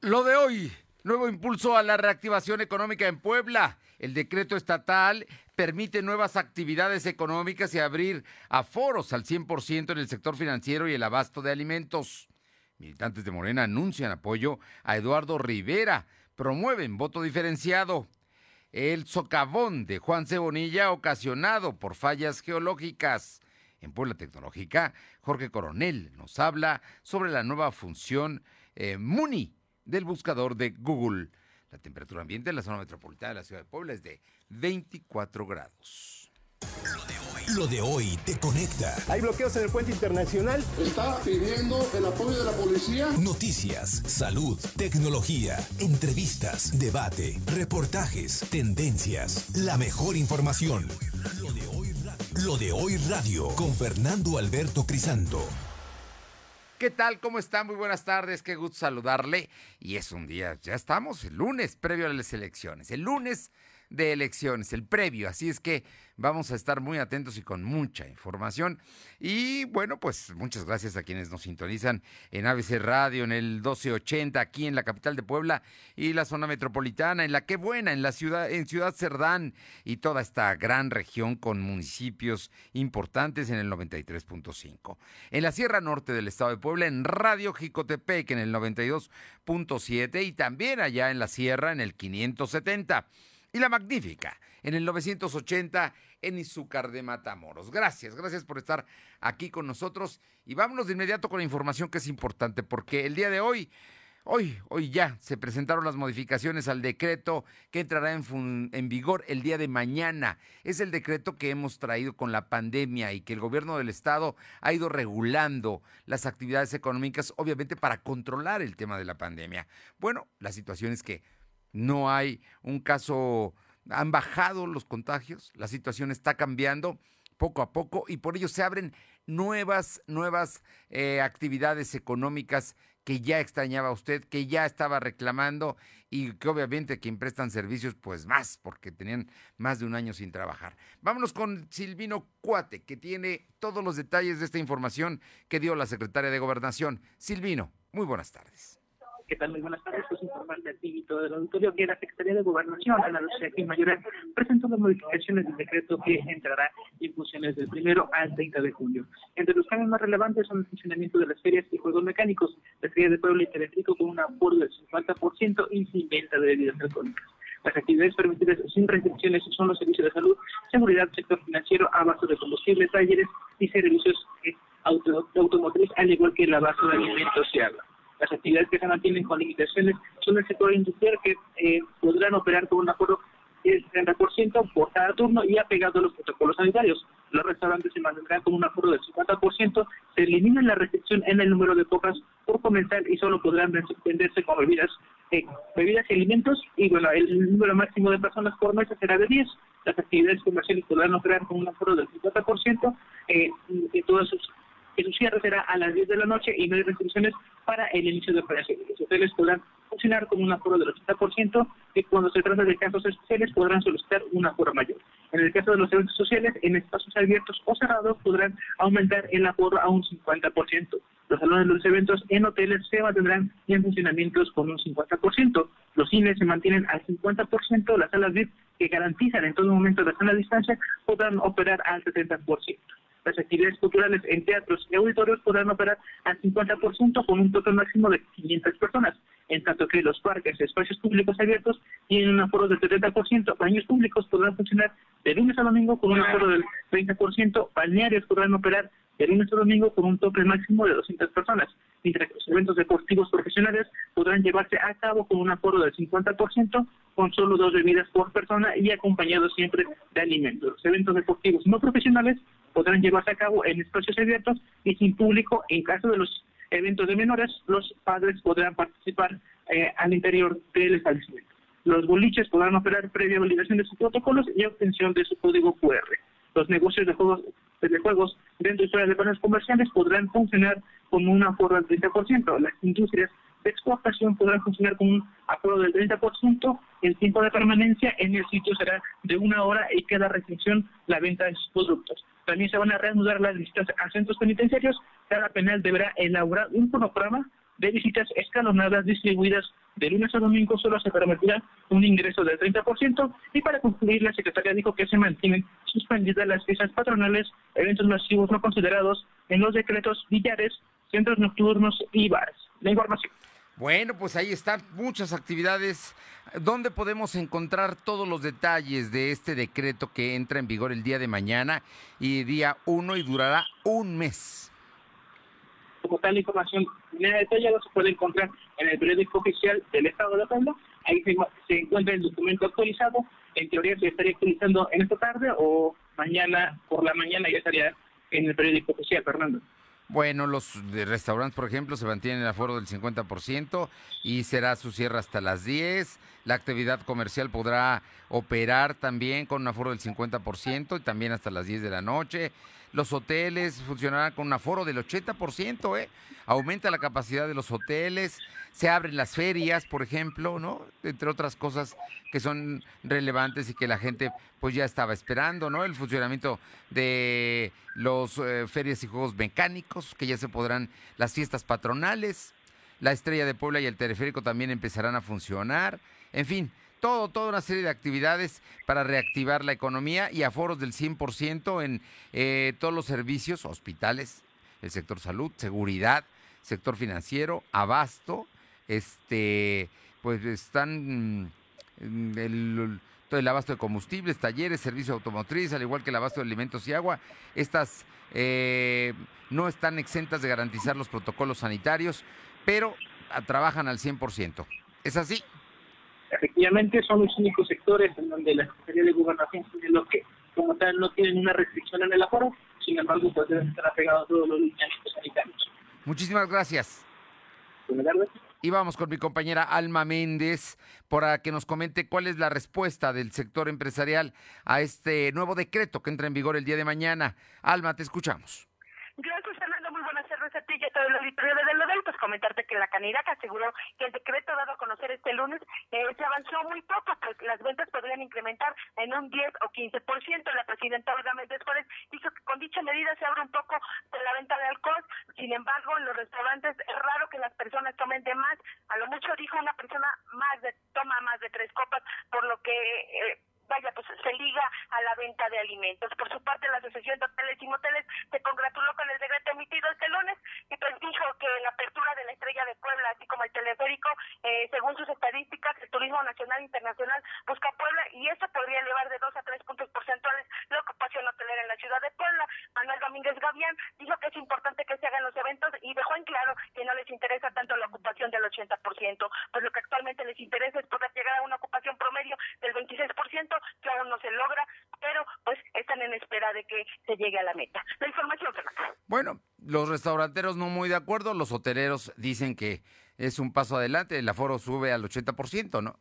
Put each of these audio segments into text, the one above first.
Lo de hoy, nuevo impulso a la reactivación económica en Puebla. El decreto estatal permite nuevas actividades económicas y abrir aforos al 100% en el sector financiero y el abasto de alimentos. Militantes de Morena anuncian apoyo a Eduardo Rivera, promueven voto diferenciado. El socavón de Juan Cebonilla ocasionado por fallas geológicas. En Puebla Tecnológica, Jorge Coronel nos habla sobre la nueva función eh, MUNI del buscador de Google. La temperatura ambiente en la zona metropolitana de la ciudad de Puebla es de 24 grados. Lo de hoy te conecta. Hay bloqueos en el puente internacional. Está pidiendo el apoyo de la policía. Noticias, salud, tecnología, entrevistas, debate, reportajes, tendencias, la mejor información. Lo de hoy, Lo de hoy radio con Fernando Alberto Crisanto. ¿Qué tal? ¿Cómo están? Muy buenas tardes, qué gusto saludarle. Y es un día, ya estamos, el lunes previo a las elecciones. El lunes de elecciones, el previo. Así es que vamos a estar muy atentos y con mucha información. Y bueno, pues muchas gracias a quienes nos sintonizan en ABC Radio, en el 1280, aquí en la capital de Puebla y la zona metropolitana, en la que buena, en la ciudad, en Ciudad Cerdán y toda esta gran región con municipios importantes en el 93.5. En la Sierra Norte del estado de Puebla, en Radio Jicotepec en el 92.7 y también allá en la Sierra en el 570 y La Magnífica en el 980 en Izúcar de Matamoros. Gracias, gracias por estar aquí con nosotros y vámonos de inmediato con la información que es importante porque el día de hoy, hoy, hoy ya se presentaron las modificaciones al decreto que entrará en, en vigor el día de mañana. Es el decreto que hemos traído con la pandemia y que el gobierno del estado ha ido regulando las actividades económicas, obviamente para controlar el tema de la pandemia. Bueno, la situación es que no hay un caso, han bajado los contagios, la situación está cambiando poco a poco y por ello se abren nuevas, nuevas eh, actividades económicas que ya extrañaba usted, que ya estaba reclamando y que obviamente quien prestan servicios, pues más, porque tenían más de un año sin trabajar. Vámonos con Silvino Cuate, que tiene todos los detalles de esta información que dio la secretaria de Gobernación. Silvino, muy buenas tardes. ¿Qué tal? Muy buenas tardes. Pues informarle al todo del auditorio que la Secretaría de Gobernación, la Lucía Mayor, presentó las modificaciones del decreto que entrará en funciones del primero al 30 de julio. Entre los cambios más relevantes son el funcionamiento de las ferias y juegos mecánicos, la Feria de Pueblo y Telefrico con un aforo del 50% y sin venta de bebidas alcohólicas. Las actividades permitidas sin restricciones son los servicios de salud, seguridad, sector financiero, abasto de combustible, talleres y servicios eh, auto, automotriz, al igual que el abasto de alimentos y agua. Las actividades que se mantienen con limitaciones son el sector industrial que eh, podrán operar con un aforo del 30% por cada turno y apegado a los protocolos sanitarios. Los restaurantes se mantendrán con un aforo del 50%, se elimina la restricción en el número de copas por comenzar y solo podrán venderse con bebidas, eh, bebidas y alimentos y bueno, el número máximo de personas por mesa será de 10. Las actividades comerciales podrán operar con un aforo del 50% eh, todas sus que su cierre será a las 10 de la noche y no hay restricciones para el inicio de operaciones. Los hoteles podrán funcionar con un aforo del 80% y cuando se trata de casos especiales podrán solicitar un aforo mayor. En el caso de los eventos sociales, en espacios abiertos o cerrados podrán aumentar el aforo a un 50%. Los salones de los eventos en hoteles se mantendrán en funcionamientos con un 50%. Los cines se mantienen al 50%. Las salas VIP que garantizan en todo momento la sana distancia podrán operar al 70%. Las actividades culturales en teatros y auditorios podrán operar al 50% con un total máximo de 500 personas, en tanto que los parques espacios públicos abiertos tienen un aforo del 70%, baños públicos podrán funcionar de lunes a domingo con un aforo del 30%, balnearios podrán operar de lunes a domingo con un tope máximo de 200 personas, mientras que los eventos deportivos profesionales podrán llevarse a cabo con un aforo del 50%, con solo dos bebidas por persona y acompañados siempre de alimentos. Los eventos deportivos no profesionales podrán llevarse a cabo en espacios abiertos y sin público. En caso de los eventos de menores, los padres podrán participar eh, al interior del establecimiento. Los boliches podrán operar previa validación de sus protocolos y obtención de su código QR. Los negocios de juegos, de juegos dentro de de planes comerciales podrán funcionar con un aforo del 30%. Las industrias de exportación podrán funcionar con un aforo del 30%. El tiempo de permanencia en el sitio será de una hora y queda restricción la venta de sus productos. También se van a reanudar las visitas a centros penitenciarios. Cada penal deberá elaborar un cronograma de visitas escalonadas distribuidas de lunes a domingo solo se permitirá un ingreso del 30% y para concluir la Secretaría dijo que se mantienen suspendidas las fiestas patronales, eventos masivos no considerados en los decretos billares, centros nocturnos y bares. La información. Bueno, pues ahí están muchas actividades. ¿Dónde podemos encontrar todos los detalles de este decreto que entra en vigor el día de mañana y día 1 y durará un mes? Como tal información detallada se puede encontrar en el periódico oficial del Estado de Puebla. Ahí se, encuentra el documento actualizado. En teoría se estaría actualizando en esta tarde o mañana por la mañana ya estaría en el periódico oficial, Fernando. Bueno, los restaurantes, por ejemplo, se mantienen el aforo del 50% y será su cierre hasta las 10. La actividad comercial podrá operar también con un aforo del 50% y también hasta las 10 de la noche. Los hoteles funcionarán con un aforo del 80%, ¿eh? Aumenta la capacidad de los hoteles, se abren las ferias, por ejemplo, ¿no? Entre otras cosas que son relevantes y que la gente pues ya estaba esperando, ¿no? El funcionamiento de los eh, ferias y juegos mecánicos, que ya se podrán, las fiestas patronales, la Estrella de Puebla y el teleférico también empezarán a funcionar. En fin, todo, toda una serie de actividades para reactivar la economía y aforos del 100% en eh, todos los servicios, hospitales, el sector salud, seguridad, sector financiero, abasto, este, pues están mm, el, todo el abasto de combustibles, talleres, servicio automotriz, al igual que el abasto de alimentos y agua. Estas eh, no están exentas de garantizar los protocolos sanitarios, pero ah, trabajan al 100%. ¿Es así? Efectivamente, son los únicos sectores en donde la Secretaría de Gobernación tiene lo que, como tal, no tienen una restricción en el aforo, sin embargo, pues deben estar apegados a todos los lineamientos sanitarios. Muchísimas gracias. Buenas tardes. Y vamos con mi compañera Alma Méndez para que nos comente cuál es la respuesta del sector empresarial a este nuevo decreto que entra en vigor el día de mañana. Alma, te escuchamos. Gracias, Fernando. Muy buenas tardes a ti y a todo el auditorio de Delodel. Pues comentarte que la candidata aseguró que el decreto dado a conocer este lunes eh, se avanzó muy poco, pues las ventas podrían incrementar en un 10 o 15%. La presidenta Olga Méndez Juárez dijo que con dicha medida se abre un poco de la venta de alcohol. Sin embargo, en los restaurantes es raro que las personas tomen de más. A lo mucho dijo una persona más de toma más de tres copas, por lo que eh, vaya, pues se liga a la venta de alimentos. Por su parte, la Asociación de Hoteles y Moteles se congratuló con el decreto emitido este lunes y pues dijo que la de la Estrella de Puebla, así como el teleférico, eh, según sus estadísticas, el turismo nacional e internacional busca Puebla y eso podría elevar de dos a tres puntos porcentuales la ocupación hotelera en la ciudad de Puebla. Manuel Domínguez Gavián dijo que es importante que se hagan los eventos y dejó en claro que no les interesa tanto la ocupación del 80%, pues lo que actualmente les interesa es poder llegar a una ocupación promedio del 26%, que aún no se logra, pero pues están en espera de que se llegue a la meta. La información, Fernando. Bueno, los restauranteros no muy de acuerdo, los hoteleros dicen que es un paso adelante, el aforo sube al 80%, ¿no?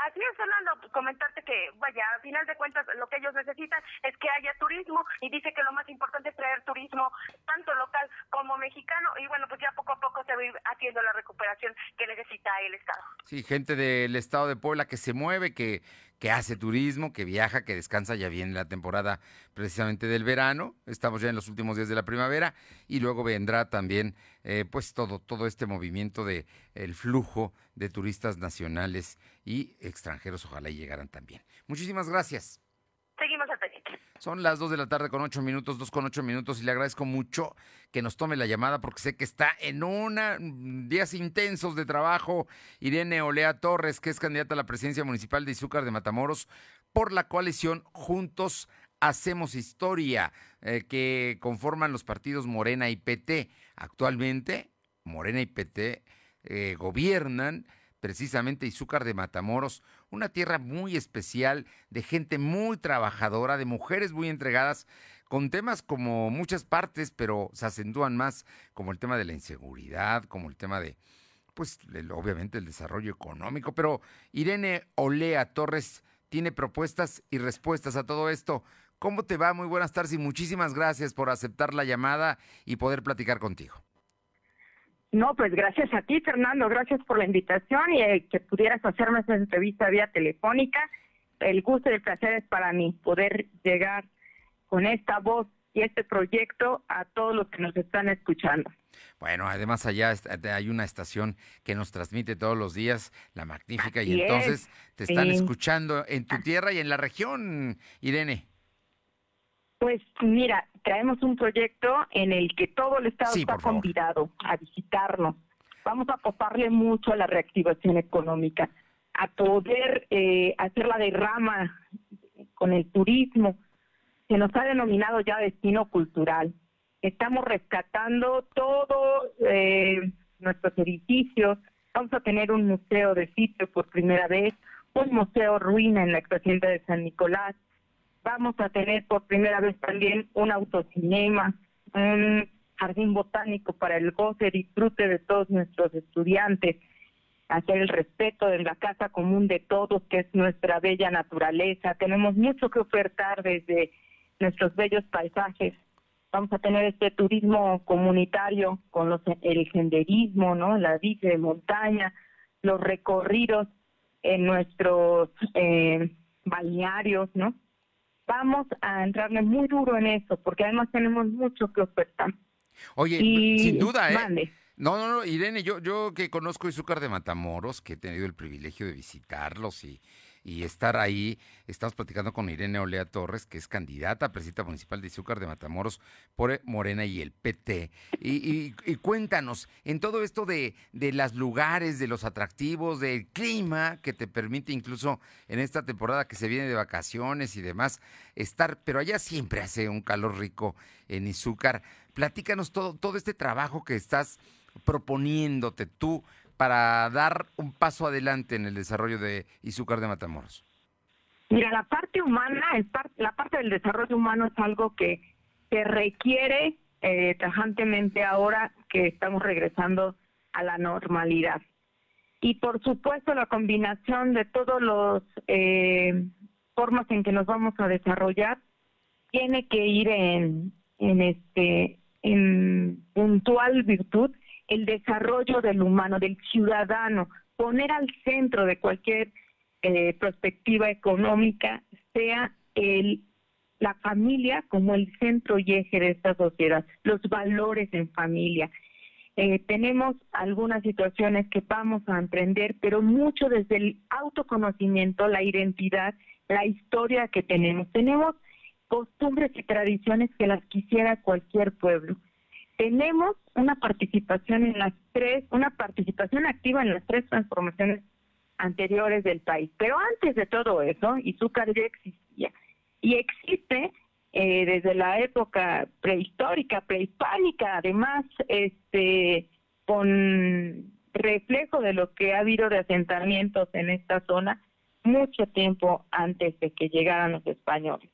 Así es, Fernando, comentarte que, vaya, a final de cuentas, lo que ellos necesitan es que haya turismo y dice que lo más importante es traer turismo, tanto local como mexicano, y bueno, pues ya poco a poco se va a ir haciendo la recuperación que necesita el Estado. Sí, gente del Estado de Puebla que se mueve, que que hace turismo, que viaja, que descansa, ya viene la temporada precisamente del verano, estamos ya en los últimos días de la primavera y luego vendrá también eh, pues todo, todo este movimiento de el flujo de turistas nacionales y extranjeros, ojalá y llegaran también. Muchísimas gracias. Seguimos. Son las 2 de la tarde con 8 minutos, 2 con 8 minutos y le agradezco mucho que nos tome la llamada porque sé que está en una días intensos de trabajo Irene Olea Torres, que es candidata a la presidencia municipal de Izúcar de Matamoros por la coalición Juntos Hacemos Historia, eh, que conforman los partidos Morena y PT. Actualmente, Morena y PT eh, gobiernan precisamente Izúcar de Matamoros, una tierra muy especial, de gente muy trabajadora, de mujeres muy entregadas, con temas como muchas partes, pero se acentúan más, como el tema de la inseguridad, como el tema de, pues, obviamente el desarrollo económico. Pero Irene Olea Torres tiene propuestas y respuestas a todo esto. ¿Cómo te va? Muy buenas tardes y muchísimas gracias por aceptar la llamada y poder platicar contigo. No, pues gracias a ti, Fernando, gracias por la invitación y eh, que pudieras hacerme esta entrevista vía telefónica. El gusto y el placer es para mí poder llegar con esta voz y este proyecto a todos los que nos están escuchando. Bueno, además allá hay una estación que nos transmite todos los días, la magnífica, y entonces te están escuchando en tu tierra y en la región, Irene. Pues mira, traemos un proyecto en el que todo el Estado está convidado a visitarnos. Vamos a apostarle mucho a la reactivación económica, a poder eh, hacer la derrama con el turismo. Se nos ha denominado ya destino cultural. Estamos rescatando todos eh, nuestros edificios. Vamos a tener un museo de sitio por primera vez, un museo ruina en la expresión de San Nicolás vamos a tener por primera vez también un autocinema, un jardín botánico para el goce, y disfrute de todos nuestros estudiantes, hacer el respeto de la casa común de todos, que es nuestra bella naturaleza. Tenemos mucho que ofertar desde nuestros bellos paisajes. Vamos a tener este turismo comunitario con los, el senderismo, ¿no? La bici de montaña, los recorridos en nuestros eh, balnearios, ¿no? Vamos a entrarle muy duro en eso, porque además tenemos mucho que ofertar. Oye, sin duda, ¿eh? No, no, no, Irene, yo, yo que conozco Izúcar de Matamoros, que he tenido el privilegio de visitarlos y, y estar ahí. Estamos platicando con Irene Olea Torres, que es candidata a presidenta municipal de Izúcar de Matamoros por Morena y el PT. Y, cuéntanos, en todo esto de, de los lugares, de los atractivos, del clima que te permite incluso en esta temporada que se viene de vacaciones y demás, estar, pero allá siempre hace un calor rico en Izúcar. Platícanos todo, todo este trabajo que estás proponiéndote tú para dar un paso adelante en el desarrollo de Izúcar de Matamoros? Mira, la parte humana, la parte del desarrollo humano es algo que se requiere eh, tajantemente ahora que estamos regresando a la normalidad. Y por supuesto la combinación de todos los eh, formas en que nos vamos a desarrollar tiene que ir en este en puntual virtud el desarrollo del humano, del ciudadano, poner al centro de cualquier eh, perspectiva económica sea el la familia como el centro y eje de esta sociedad, los valores en familia. Eh, tenemos algunas situaciones que vamos a emprender, pero mucho desde el autoconocimiento, la identidad, la historia que tenemos. Tenemos costumbres y tradiciones que las quisiera cualquier pueblo tenemos una participación en las tres, una participación activa en las tres transformaciones anteriores del país. Pero antes de todo eso, Izúcar ya existía. Y existe eh, desde la época prehistórica, prehispánica, además, este, con reflejo de lo que ha habido de asentamientos en esta zona mucho tiempo antes de que llegaran los españoles.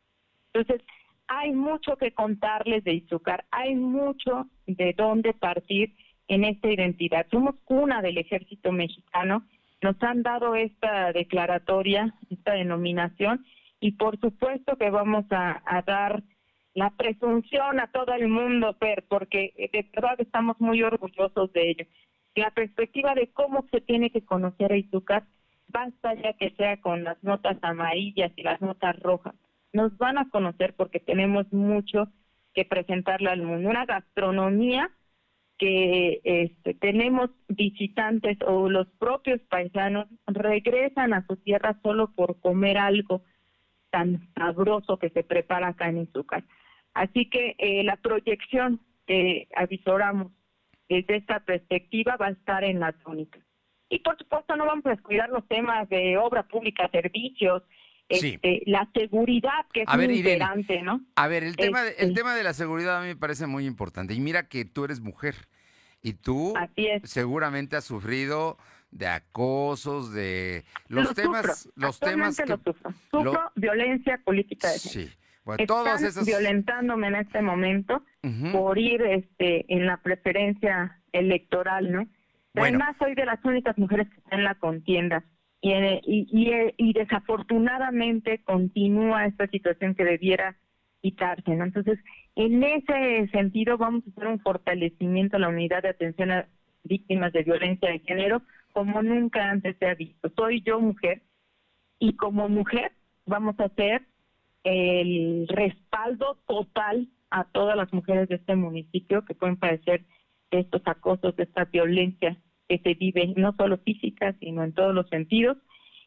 Entonces, hay mucho que contarles de Izúcar, hay mucho de dónde partir en esta identidad. Somos cuna del ejército mexicano, nos han dado esta declaratoria, esta denominación, y por supuesto que vamos a, dar la presunción a todo el mundo, Per, porque de verdad estamos muy orgullosos de ello. La perspectiva de cómo se tiene que conocer a Izúcar, basta ya que sea con las notas amarillas y las notas rojas nos van a conocer porque tenemos mucho que presentarle al mundo. Una gastronomía que este, tenemos visitantes o los propios paisanos regresan a su tierra solo por comer algo tan sabroso que se prepara acá en Izúcar. Así que eh, la proyección que avisoramos desde esta perspectiva va a estar en la tónica. Y por supuesto no vamos a descuidar los temas de obra pública, servicios, este, la seguridad que es muy importante, ¿no? A ver, el tema, de, el este tema de la seguridad a mí me parece muy importante. Y mira que tú eres mujer y tú seguramente has sufrido de acosos, de los temas, los temas que sufro. violencia política de Sí. Bueno, todos esos... violentándome en este momento por ir este en la preferencia electoral, ¿no? Además soy de las únicas mujeres que están en la contienda y, y, desafortunadamente continúa esta situación que debiera quitarse. ¿no? Entonces, en ese sentido vamos a hacer un fortalecimiento a la unidad de atención a víctimas de violencia de género como nunca antes se ha visto. Soy yo mujer y como mujer vamos a hacer el respaldo total a todas las mujeres de este municipio que pueden padecer estos acosos, de esta violencia que se vive no solo física, sino en todos los sentidos.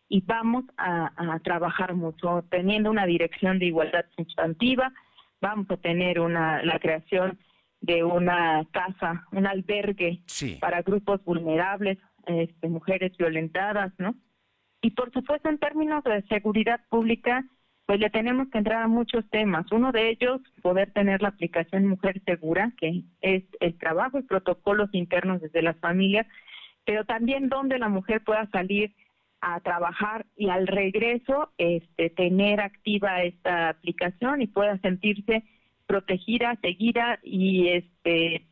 Y vamos a, trabajar mucho, teniendo una dirección de igualdad sustantiva, vamos a tener una la creación de una casa, un albergue para grupos vulnerables, este, mujeres violentadas, ¿no? Y por supuesto, en términos de seguridad pública, pues le tenemos que entrar a muchos temas. Uno de ellos, poder tener la aplicación Mujer Segura, que es el trabajo y protocolos internos desde las familias, pero también donde la mujer pueda salir a trabajar y al regreso este, tener activa esta aplicación y pueda sentirse protegida, seguida y este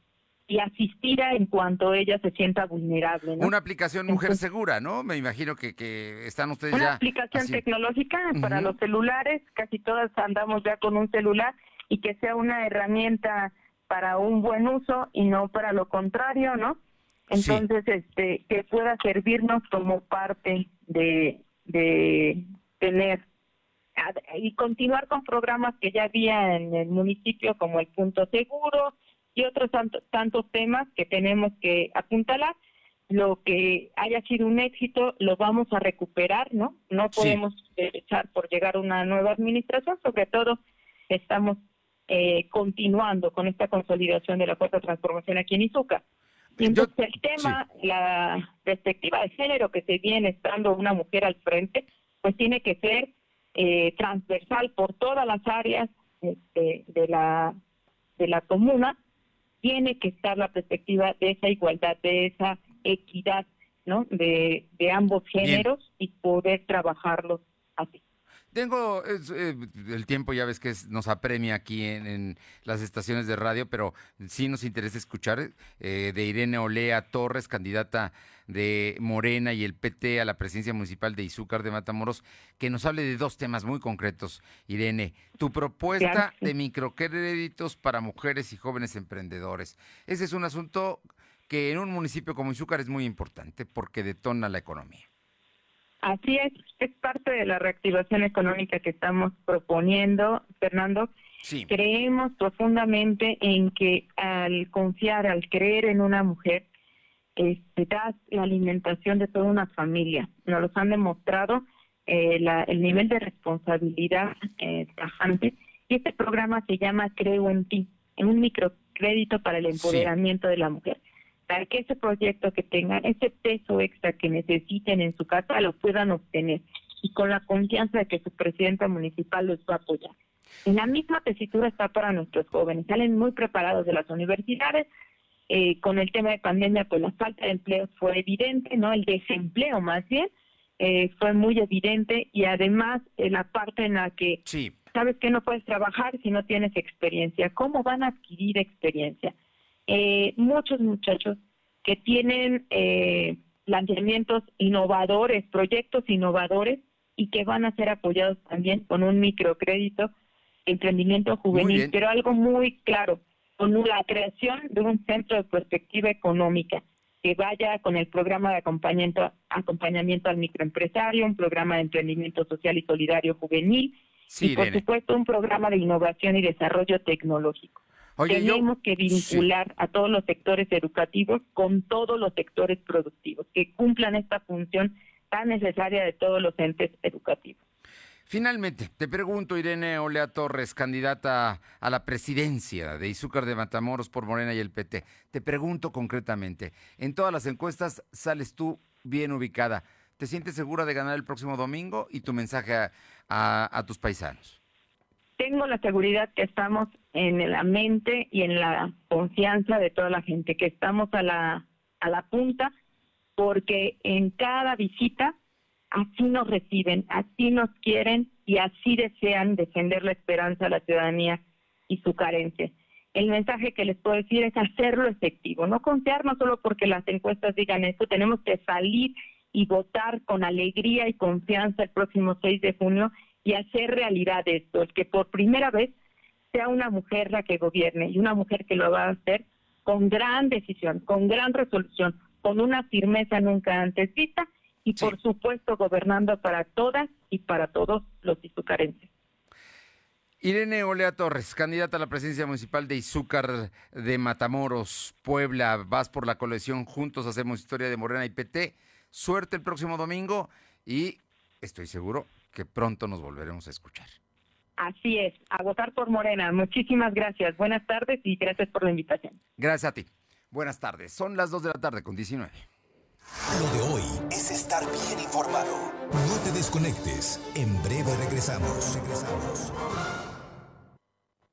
y asistida en cuanto ella se sienta vulnerable. Una aplicación Mujer Segura, ¿no? Me imagino que, que están ustedes ya... Una aplicación tecnológica para los celulares, casi todas andamos ya con un celular y que sea una herramienta para un buen uso y no para lo contrario, ¿no? Entonces, este, que pueda servirnos como parte de, de tener y continuar con programas que ya había en el municipio como el punto seguro, y otros tantos temas que tenemos que apuntalar. Lo que haya sido un éxito lo vamos a recuperar, ¿no? No podemos echar por llegar a una nueva administración, sobre todo estamos eh, continuando con esta consolidación de la cuarta transformación aquí en Izuca. Entonces el tema, la perspectiva de género que se viene estando una mujer al frente, pues tiene que ser eh, transversal por todas las áreas este, de la de la comuna tiene que estar la perspectiva de esa igualdad, de esa equidad, ¿no? De, de ambos géneros y poder trabajarlos así. Tengo eh, el tiempo, ya ves que nos apremia aquí en, las estaciones de radio, pero sí nos interesa escuchar eh, de Irene Olea Torres, candidata de Morena y el PT a la presidencia municipal de Izúcar de Matamoros, que nos hable de dos temas muy concretos. Irene, tu propuesta de microcréditos para mujeres y jóvenes emprendedores. Ese es un asunto que en un municipio como Izúcar es muy importante porque detona la economía. Así es, es parte de la reactivación económica que estamos proponiendo, Fernando. Sí. Creemos profundamente en que al confiar, al creer en una mujer, este, da la alimentación de toda una familia. Nos los han demostrado eh, el nivel de responsabilidad eh, tajante. Y este programa se llama Creo en ti, en un microcrédito para el empoderamiento de la mujer. Para que ese proyecto que tengan, ese peso extra que necesiten en su casa, lo puedan obtener. Y con la confianza de que su presidenta municipal los va a apoyar. En la misma tesitura está para nuestros jóvenes. Salen muy preparados de las universidades, eh, con el tema de pandemia, pues la falta de empleo fue evidente, ¿no? El desempleo más bien eh, fue muy evidente y además en la parte en la que sabes que no puedes trabajar si no tienes experiencia. ¿Cómo van a adquirir experiencia? Eh, muchos muchachos que tienen eh, planteamientos innovadores, proyectos innovadores y que van a ser apoyados también con un microcrédito, emprendimiento juvenil, pero algo muy claro, con la creación de un centro de perspectiva económica que vaya con el programa de acompañamiento, acompañamiento al microempresario, un programa de emprendimiento social y solidario juvenil y por supuesto un programa de innovación y desarrollo tecnológico. Tenemos que vincular a todos los sectores educativos con todos los sectores productivos, que cumplan esta función tan necesaria de todos los entes educativos. Finalmente, te pregunto, Irene Olea Torres, candidata a la presidencia de Izúcar de Matamoros por Morena y el PT. Te pregunto concretamente, en todas las encuestas sales tú bien ubicada. ¿Te sientes segura de ganar el próximo domingo y tu mensaje a, tus paisanos? Tengo la seguridad que estamos en la mente y en la confianza de toda la gente, que estamos a la, a la punta, porque en cada visita así nos reciben, así nos quieren y así desean defender la esperanza de la ciudadanía y su carencia. El mensaje que les puedo decir es hacerlo efectivo, no confiarnos solo porque las encuestas digan esto, tenemos que salir y votar con alegría y confianza el próximo 6 de junio y hacer realidad esto, el que por primera vez sea una mujer la que gobierne y una mujer que lo va a hacer con gran decisión, con gran resolución, con una firmeza nunca antes vista y por supuesto gobernando para todas y para todos los izucarenses. Irene Olea Torres, candidata a la presidencia municipal de Izúcar de Matamoros, Puebla. Vas por la colección Juntos Hacemos Historia de Morena y PT. Suerte el próximo domingo y estoy seguro que pronto nos volveremos a escuchar. Así es, a votar por Morena. Muchísimas gracias. Buenas tardes y gracias por la invitación. Gracias a ti. Buenas tardes. Son las 2 de la tarde con 19. Lo de hoy es estar bien informado. No te desconectes. En breve regresamos. Regresamos.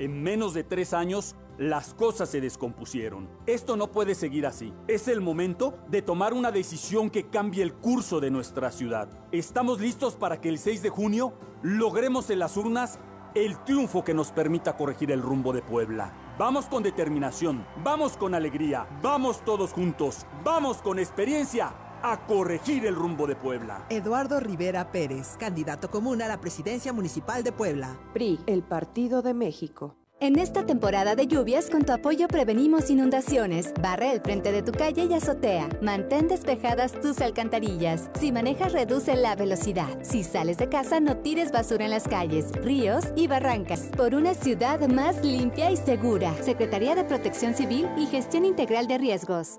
En menos de tres años, las cosas se descompusieron. Esto no puede seguir así. Es el momento de tomar una decisión que cambie el curso de nuestra ciudad. Estamos listos para que el 6 de junio logremos en las urnas el triunfo que nos permita corregir el rumbo de Puebla. Vamos con determinación, vamos con alegría, vamos todos juntos, vamos con experiencia a corregir el rumbo de Puebla. Eduardo Rivera Pérez, candidato común a la presidencia municipal de Puebla. PRI, el Partido de México. En esta temporada de lluvias, con tu apoyo prevenimos inundaciones. Barre el frente de tu calle y azotea. Mantén despejadas tus alcantarillas. Si manejas, reduce la velocidad. Si sales de casa, no tires basura en las calles, ríos y barrancas. Por una ciudad más limpia y segura. Secretaría de Protección Civil y Gestión Integral de Riesgos.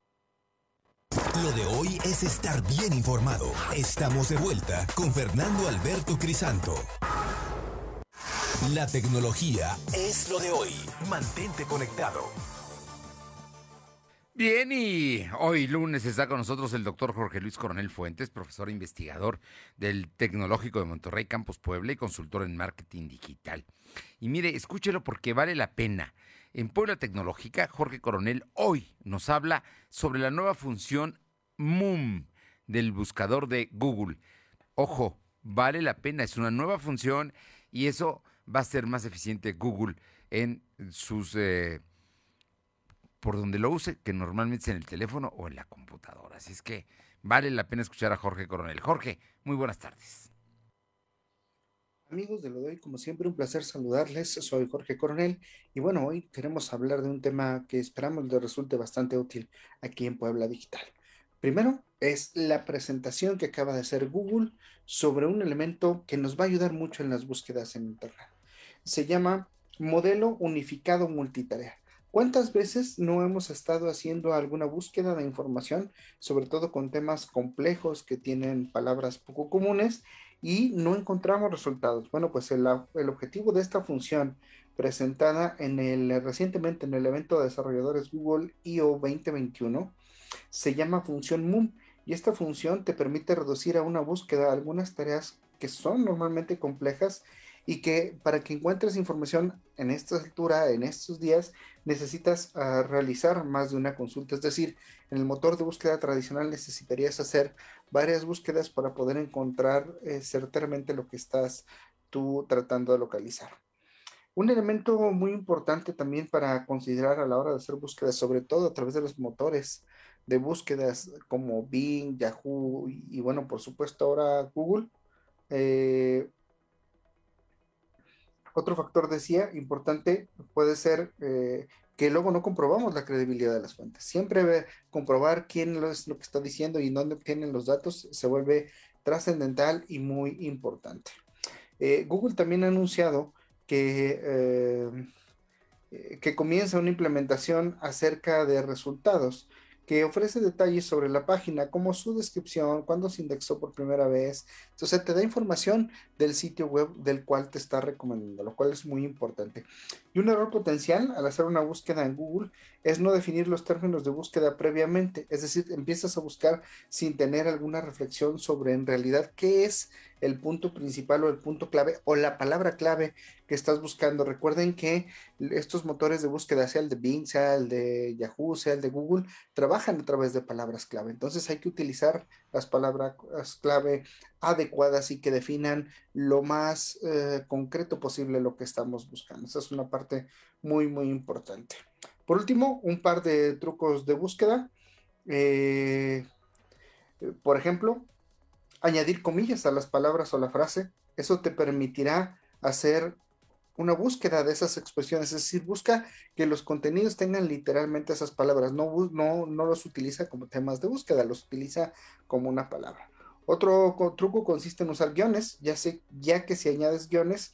Lo de hoy es estar bien informado. Estamos de vuelta con Fernando Alberto Crisanto. La tecnología es lo de hoy. Mantente conectado. Bien, y hoy lunes está con nosotros el doctor Jorge Luis Coronel Fuentes, profesor e investigador del Tecnológico de Monterrey Campus Puebla y consultor en marketing digital. Y mire, escúchelo porque vale la pena. En Puebla Tecnológica, Jorge Coronel hoy nos habla sobre la nueva función MUM del buscador de Google. Ojo, vale la pena, es una nueva función y eso va a ser más eficiente Google en sus... Eh, por donde lo use, que normalmente es en el teléfono o en la computadora. Así es que vale la pena escuchar a Jorge Coronel. Jorge, muy buenas tardes. Amigos de lo de hoy, como siempre, un placer saludarles. Soy Jorge Coronel y bueno, hoy queremos hablar de un tema que esperamos les resulte bastante útil aquí en Puebla Digital. Primero es la presentación que acaba de hacer Google sobre un elemento que nos va a ayudar mucho en las búsquedas en Internet. Se llama modelo unificado multitarea. ¿Cuántas veces no hemos estado haciendo alguna búsqueda de información, sobre todo con temas complejos que tienen palabras poco comunes y no encontramos resultados? Bueno, pues el, el objetivo de esta función presentada en el, recientemente en el evento de desarrolladores Google I.O. 2021 se llama función MUM y esta función te permite reducir a una búsqueda algunas tareas que son normalmente complejas y que para que encuentres información en esta altura, en estos días, necesitas uh, realizar más de una consulta. Es decir, en el motor de búsqueda tradicional necesitarías hacer varias búsquedas para poder encontrar eh, certeramente lo que estás tú tratando de localizar. Un elemento muy importante también para considerar a la hora de hacer búsquedas, sobre todo a través de los motores de búsquedas como Bing, Yahoo y, bueno, por supuesto ahora Google, eh, otro factor, decía, importante puede ser eh, que luego no comprobamos la credibilidad de las fuentes. Siempre comprobar quién es lo que está diciendo y dónde obtienen los datos se vuelve trascendental y muy importante. Eh, Google también ha anunciado que, que comienza una implementación acerca de resultados que ofrece detalles sobre la página, como su descripción, cuándo se indexó por primera vez. Entonces te da información del sitio web del cual te está recomendando, lo cual es muy importante. Y un error potencial al hacer una búsqueda en Google es no definir los términos de búsqueda previamente, es decir, empiezas a buscar sin tener alguna reflexión sobre en realidad qué es el punto principal o el punto clave o la palabra clave que estás buscando. Recuerden que estos motores de búsqueda, sea el de Bing, sea el de Yahoo, sea el de Google, trabajan a través de palabras clave. Entonces hay que utilizar las palabras clave adecuadas y que definan lo más eh, concreto posible lo que estamos buscando. Esa es una parte muy, muy importante. Por último, un par de trucos de búsqueda. Eh, por ejemplo, añadir comillas a las palabras o la frase. Eso te permitirá hacer una búsqueda de esas expresiones, es decir, busca que los contenidos tengan literalmente esas palabras, no, no, no los utiliza como temas de búsqueda, los utiliza como una palabra. Otro truco consiste en usar guiones, ya, sé, ya que si añades guiones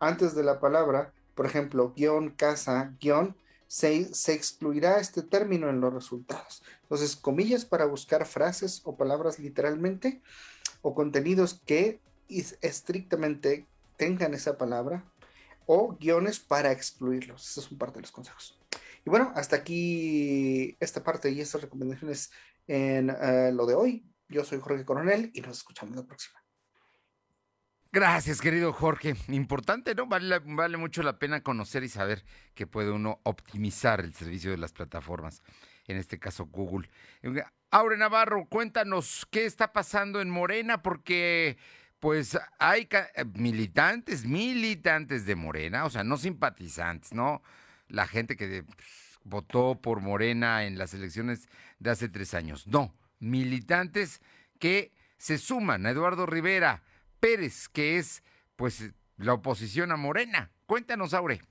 antes de la palabra, por ejemplo, guion, casa, guion, se, se, excluirá este término en los resultados. Entonces, comillas para buscar frases o palabras literalmente o contenidos que estrictamente tengan esa palabra o guiones para excluirlos. Esos son parte de los consejos. Y bueno, hasta aquí esta parte y estas recomendaciones en eh, lo de hoy. Yo soy Jorge Coronel y nos escuchamos la próxima. Gracias, querido Jorge. Importante, ¿no? Vale, vale mucho la pena conocer y saber que puede uno optimizar el servicio de las plataformas, en este caso Google. Aure Navarro, cuéntanos qué está pasando en Morena, porque pues hay eh, militantes, militantes de Morena, o sea, no simpatizantes, ¿no? La gente que pues, votó por Morena en las elecciones de hace tres años. No, militantes que se suman a Eduardo Rivera Pérez, que es pues la oposición a Morena. Cuéntanos, Aure.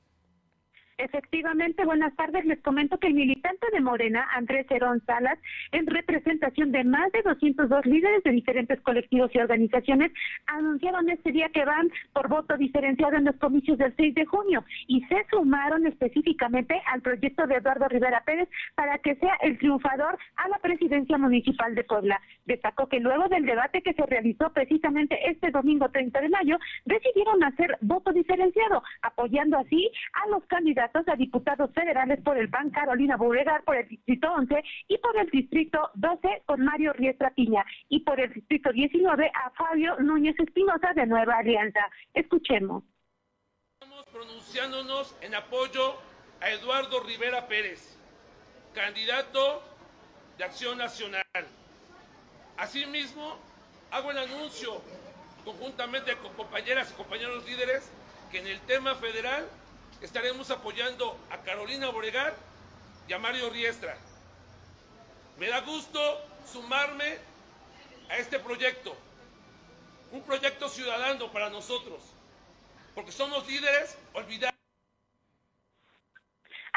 Efectivamente, buenas tardes. Les comento que el militante de Morena, Andrés Herón Salas, en representación de más de 202 líderes de diferentes colectivos y organizaciones, anunciaron este día que van por voto diferenciado en los comicios del 6 de junio y se sumaron específicamente al proyecto de Eduardo Rivera Pérez para que sea el triunfador a la presidencia municipal de Puebla. Destacó que luego del debate que se realizó precisamente este domingo 30 de mayo, decidieron hacer voto diferenciado, apoyando así a los candidatos a diputados federales por el PAN Carolina Burregar por el Distrito 11 y por el Distrito 12 con Mario Riestra Piña y por el Distrito 19 a Fabio Núñez Espinosa de Nueva Alianza. Escuchemos. Estamos pronunciándonos en apoyo a Eduardo Rivera Pérez, candidato de Acción Nacional. Asimismo, hago el anuncio conjuntamente con compañeras y compañeros líderes que en el tema federal estaremos apoyando a Carolina Boregar y a Mario Riestra. Me da gusto sumarme a este proyecto, un proyecto ciudadano para nosotros, porque somos líderes olvidados.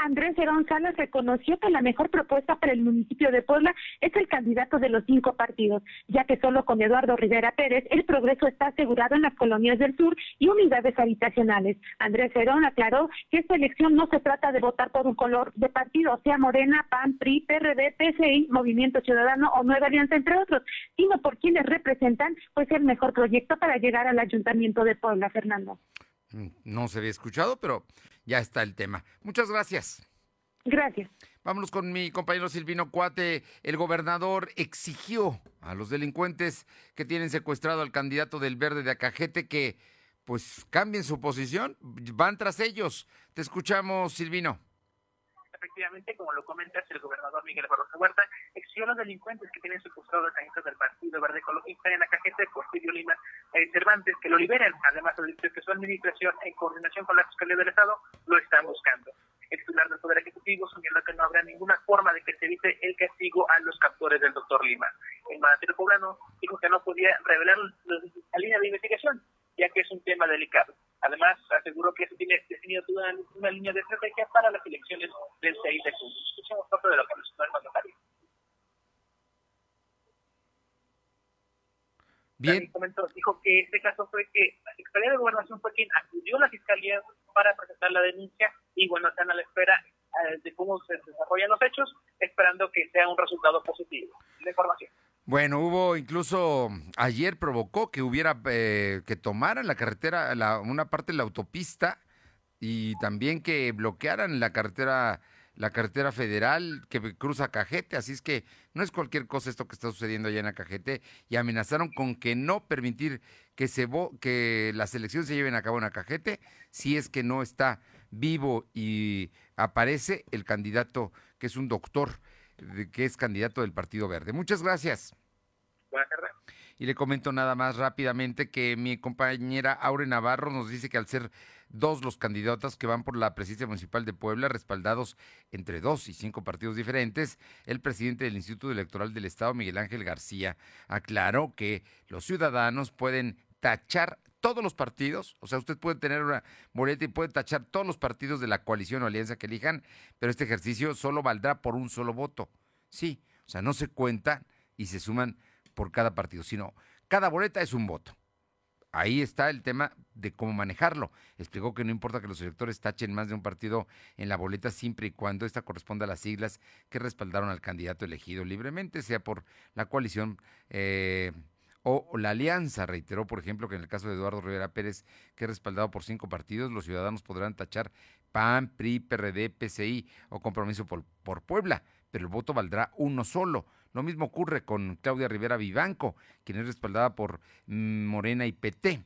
Andrés Herón Salas reconoció que la mejor propuesta para el municipio de Puebla es el candidato de los cinco partidos, ya que solo con Eduardo Rivera Pérez el progreso está asegurado en las colonias del sur y unidades habitacionales. Andrés Herón aclaró que esta elección no se trata de votar por un color de partido, sea Morena, PAN, PRI, PRD, PCI, Movimiento Ciudadano o Nueva Alianza, entre otros, sino por quienes representan pues el mejor proyecto para llegar al ayuntamiento de Puebla, Fernando. Mm, no se había escuchado, pero ya está el tema. Muchas gracias. Gracias. Vámonos con mi compañero Silvino Cuate. El gobernador exigió a los delincuentes que tienen secuestrado al candidato del Verde de Acajete que pues cambien su posición, van tras ellos. Te escuchamos, Silvino efectivamente, como lo comentas, el gobernador Miguel Barroso Huerta exigió a los delincuentes que tienen secuestrados a del Partido Verde Ecologista en la cajeta de Porfirio Lima eh, Cervantes que lo liberen. Además, ha dicho que su administración, en coordinación con la Fiscalía del Estado, lo están buscando. El titular del Poder Ejecutivo señaló que no habrá ninguna forma de que se evite el castigo a los captores del doctor Lima. El mandatario poblano dijo que no podía revelar la línea de investigación, ya que es un tema delicado. Además, aseguró que se tiene definido toda una línea de estrategia para las elecciones del 6 de junio. Escuchemos parte de lo que mencionó el mandatario. Bien. Comentó, dijo que este caso fue que la Secretaría de Gobernación fue quien acudió a la Fiscalía para presentar la denuncia y bueno, están a la espera eh, de cómo se desarrollan los hechos, esperando que sea un resultado positivo. La información. Bueno, hubo incluso ayer provocó que hubiera eh, que tomaran la carretera, la, una parte de la autopista y también que bloquearan la carretera la carretera federal que cruza Cajete, así es que no es cualquier cosa esto que está sucediendo allá en Cajete y amenazaron con que no permitir que se que las elecciones se lleven a cabo en Acajete si es que no está vivo y aparece el candidato que es un doctor que es candidato del Partido Verde. Muchas gracias. Buenas tardes. Y le comento nada más rápidamente que mi compañera Aure Navarro nos dice que al ser dos los candidatos que van por la presidencia municipal de Puebla, respaldados entre dos y cinco partidos diferentes, el presidente del Instituto Electoral del Estado, Miguel Ángel García, aclaró que los ciudadanos pueden tachar todos los partidos, o sea, usted puede tener una boleta y puede tachar todos los partidos de la coalición o alianza que elijan, pero este ejercicio solo valdrá por un solo voto. Sí, o sea, no se cuentan y se suman por cada partido, sino cada boleta es un voto ahí está el tema de cómo manejarlo. Explicó que no importa que los electores tachen más de un partido en la boleta siempre y cuando esta corresponda a las siglas que respaldaron al candidato elegido libremente, sea por la coalición eh, o la alianza. Reiteró, por ejemplo, que en el caso de Eduardo Rivera Pérez, que es respaldado por cinco partidos, los ciudadanos podrán tachar PAN, PRI, PRD, PCI o Compromiso por, por Puebla, pero el voto valdrá uno solo. Lo mismo ocurre con Claudia Rivera Vivanco, quien es respaldada por mm, Morena y PT.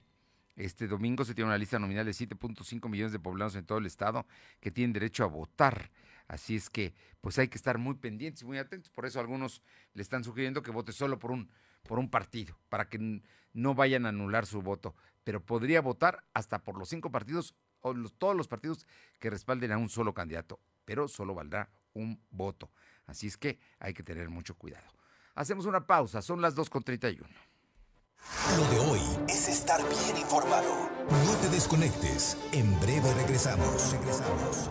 Este domingo se tiene una lista nominal de 7.5 millones de poblanos en todo el estado que tienen derecho a votar. Así es que, pues hay que estar muy pendientes y muy atentos. Por eso algunos le están sugiriendo que vote solo por un, por un partido, para que no vayan a anular su voto. Pero podría votar hasta por los cinco partidos o todos los partidos que respalden a un solo candidato, pero solo valdrá un voto. Así es que hay que tener mucho cuidado. Hacemos una pausa, son las 2.31. Lo de hoy es estar bien informado. No te desconectes. En breve regresamos. Regresamos.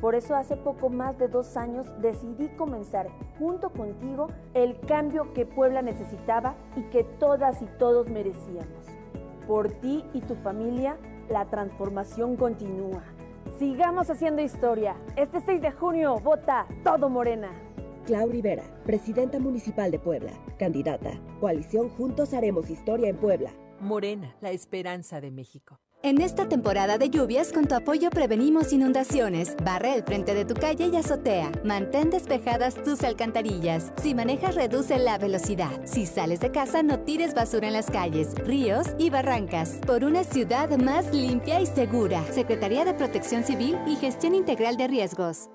por eso hace poco más de dos años decidí comenzar junto contigo el cambio que Puebla necesitaba y que todas y todos merecíamos. Por ti y tu familia, la transformación continúa. Sigamos haciendo historia. Este 6 de junio, vota todo Morena. Clau Rivera, Presidenta Municipal de Puebla, candidata. Coalición Juntos Haremos Historia en Puebla. Morena, la esperanza de México. En esta temporada de lluvias, con tu apoyo prevenimos inundaciones. Barre el frente de tu calle y azotea. Mantén despejadas tus alcantarillas. Si manejas, reduce la velocidad. Si sales de casa, no tires basura en las calles, ríos y barrancas. Por una ciudad más limpia y segura. Secretaría de Protección Civil y Gestión Integral de Riesgos.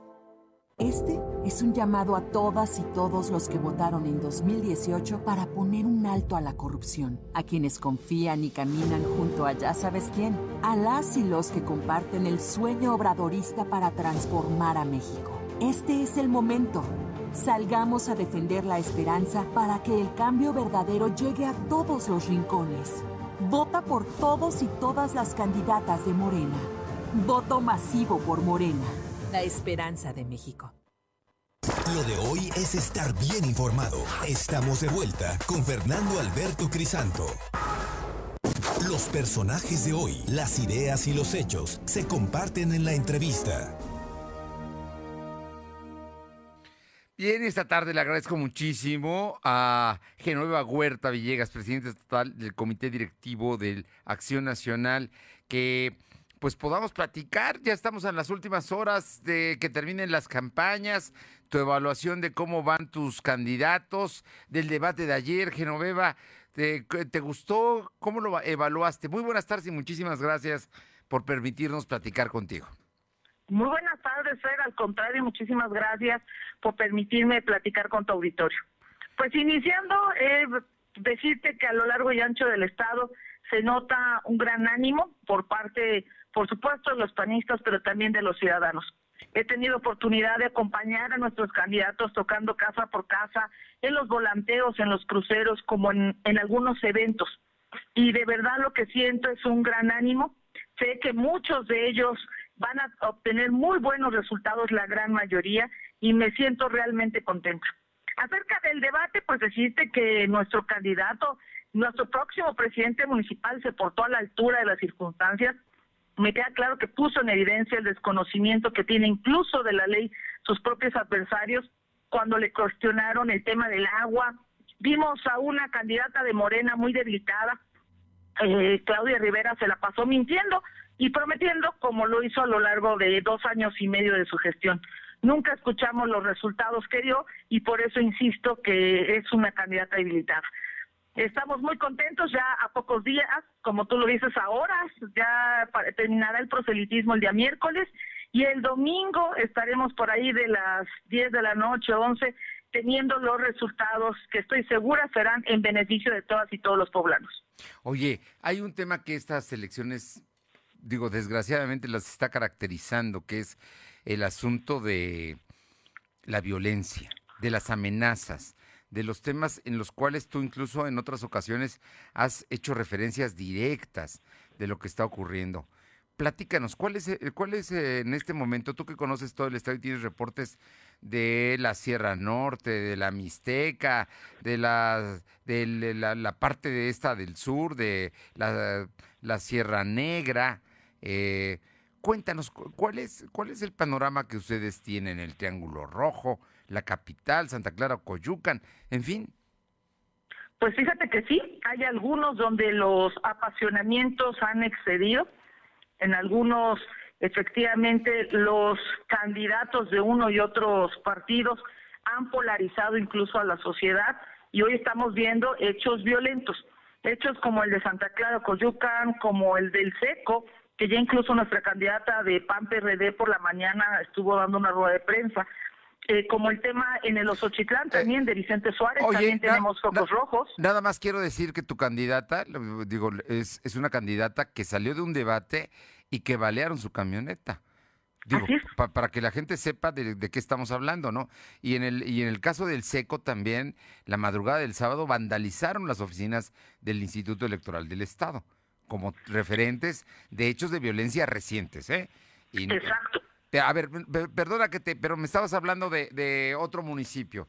Este es un llamado a todas y todos los que votaron en 2018 para poner un alto a la corrupción, a quienes confían y caminan junto a ya sabes quién, a las y los que comparten el sueño obradorista para transformar a México. Este es el momento. Salgamos a defender la esperanza para que el cambio verdadero llegue a todos los rincones. Vota por todos y todas las candidatas de Morena. Voto masivo por Morena la esperanza de México. Lo de hoy es estar bien informado. Estamos de vuelta con Fernando Alberto Crisanto. Los personajes de hoy, las ideas y los hechos se comparten en la entrevista. Bien, esta tarde le agradezco muchísimo a Genoveva Huerta Villegas, presidente estatal del Comité Directivo de Acción Nacional, que pues podamos platicar. Ya estamos en las últimas horas de que terminen las campañas, tu evaluación de cómo van tus candidatos, del debate de ayer, Genoveva. ¿Te, te gustó? ¿Cómo lo evaluaste? Muy buenas tardes y muchísimas gracias por permitirnos platicar contigo. Muy buenas tardes, Fer. Al contrario, muchísimas gracias por permitirme platicar con tu auditorio. Pues iniciando, eh, decirte que a lo largo y ancho del Estado se nota un gran ánimo por parte por supuesto de los panistas, pero también de los ciudadanos. He tenido oportunidad de acompañar a nuestros candidatos tocando casa por casa, en los volanteos, en los cruceros, como en, en algunos eventos. Y de verdad lo que siento es un gran ánimo. Sé que muchos de ellos van a obtener muy buenos resultados, la gran mayoría, y me siento realmente contenta. Acerca del debate, pues decirte que nuestro candidato, nuestro próximo presidente municipal se portó a la altura de las circunstancias. Me queda claro que puso en evidencia el desconocimiento que tiene incluso de la ley sus propios adversarios cuando le cuestionaron el tema del agua. Vimos a una candidata de Morena muy debilitada. Eh, Claudia Rivera se la pasó mintiendo y prometiendo como lo hizo a lo largo de dos años y medio de su gestión. Nunca escuchamos los resultados que dio y por eso insisto que es una candidata debilitada. Estamos muy contentos ya a pocos días, como tú lo dices ahora, ya terminará el proselitismo el día miércoles y el domingo estaremos por ahí de las 10 de la noche, 11, teniendo los resultados que estoy segura serán en beneficio de todas y todos los poblanos. Oye, hay un tema que estas elecciones, digo, desgraciadamente las está caracterizando, que es el asunto de la violencia, de las amenazas, de los temas en los cuales tú incluso en otras ocasiones has hecho referencias directas de lo que está ocurriendo. Platícanos, ¿cuál es, eh, cuál es eh, en este momento, tú que conoces todo el estado y tienes reportes de la Sierra Norte, de la Mixteca, de la, de la, parte de esta del sur, de la, Sierra Negra? Eh, cuéntanos, ¿cuál es, ¿cuál es el panorama que ustedes tienen? El Triángulo Rojo, la capital, Santa Clara, Coyucan, en fin. Pues fíjate que sí, hay algunos donde los apasionamientos han excedido, en algunos efectivamente los candidatos de uno y otros partidos han polarizado incluso a la sociedad y hoy estamos viendo hechos violentos, hechos como el de Santa Clara, Coyucan, como el del Seco, que ya incluso nuestra candidata de PAN PRD por la mañana estuvo dando una rueda de prensa. Eh, como el tema en el Osochitlán también de Vicente Suárez, también tenemos focos rojos. Nada más quiero decir que tu candidata, digo, es, es una candidata que salió de un debate y que balearon su camioneta. Digo, para que la gente sepa de, de, qué estamos hablando, ¿no? Y en el y en el caso del Seco también, la madrugada del sábado vandalizaron las oficinas del Instituto Electoral del Estado como referentes de hechos de violencia recientes, ¿eh? Exacto. A ver, perdona que te, pero me estabas hablando de, otro municipio.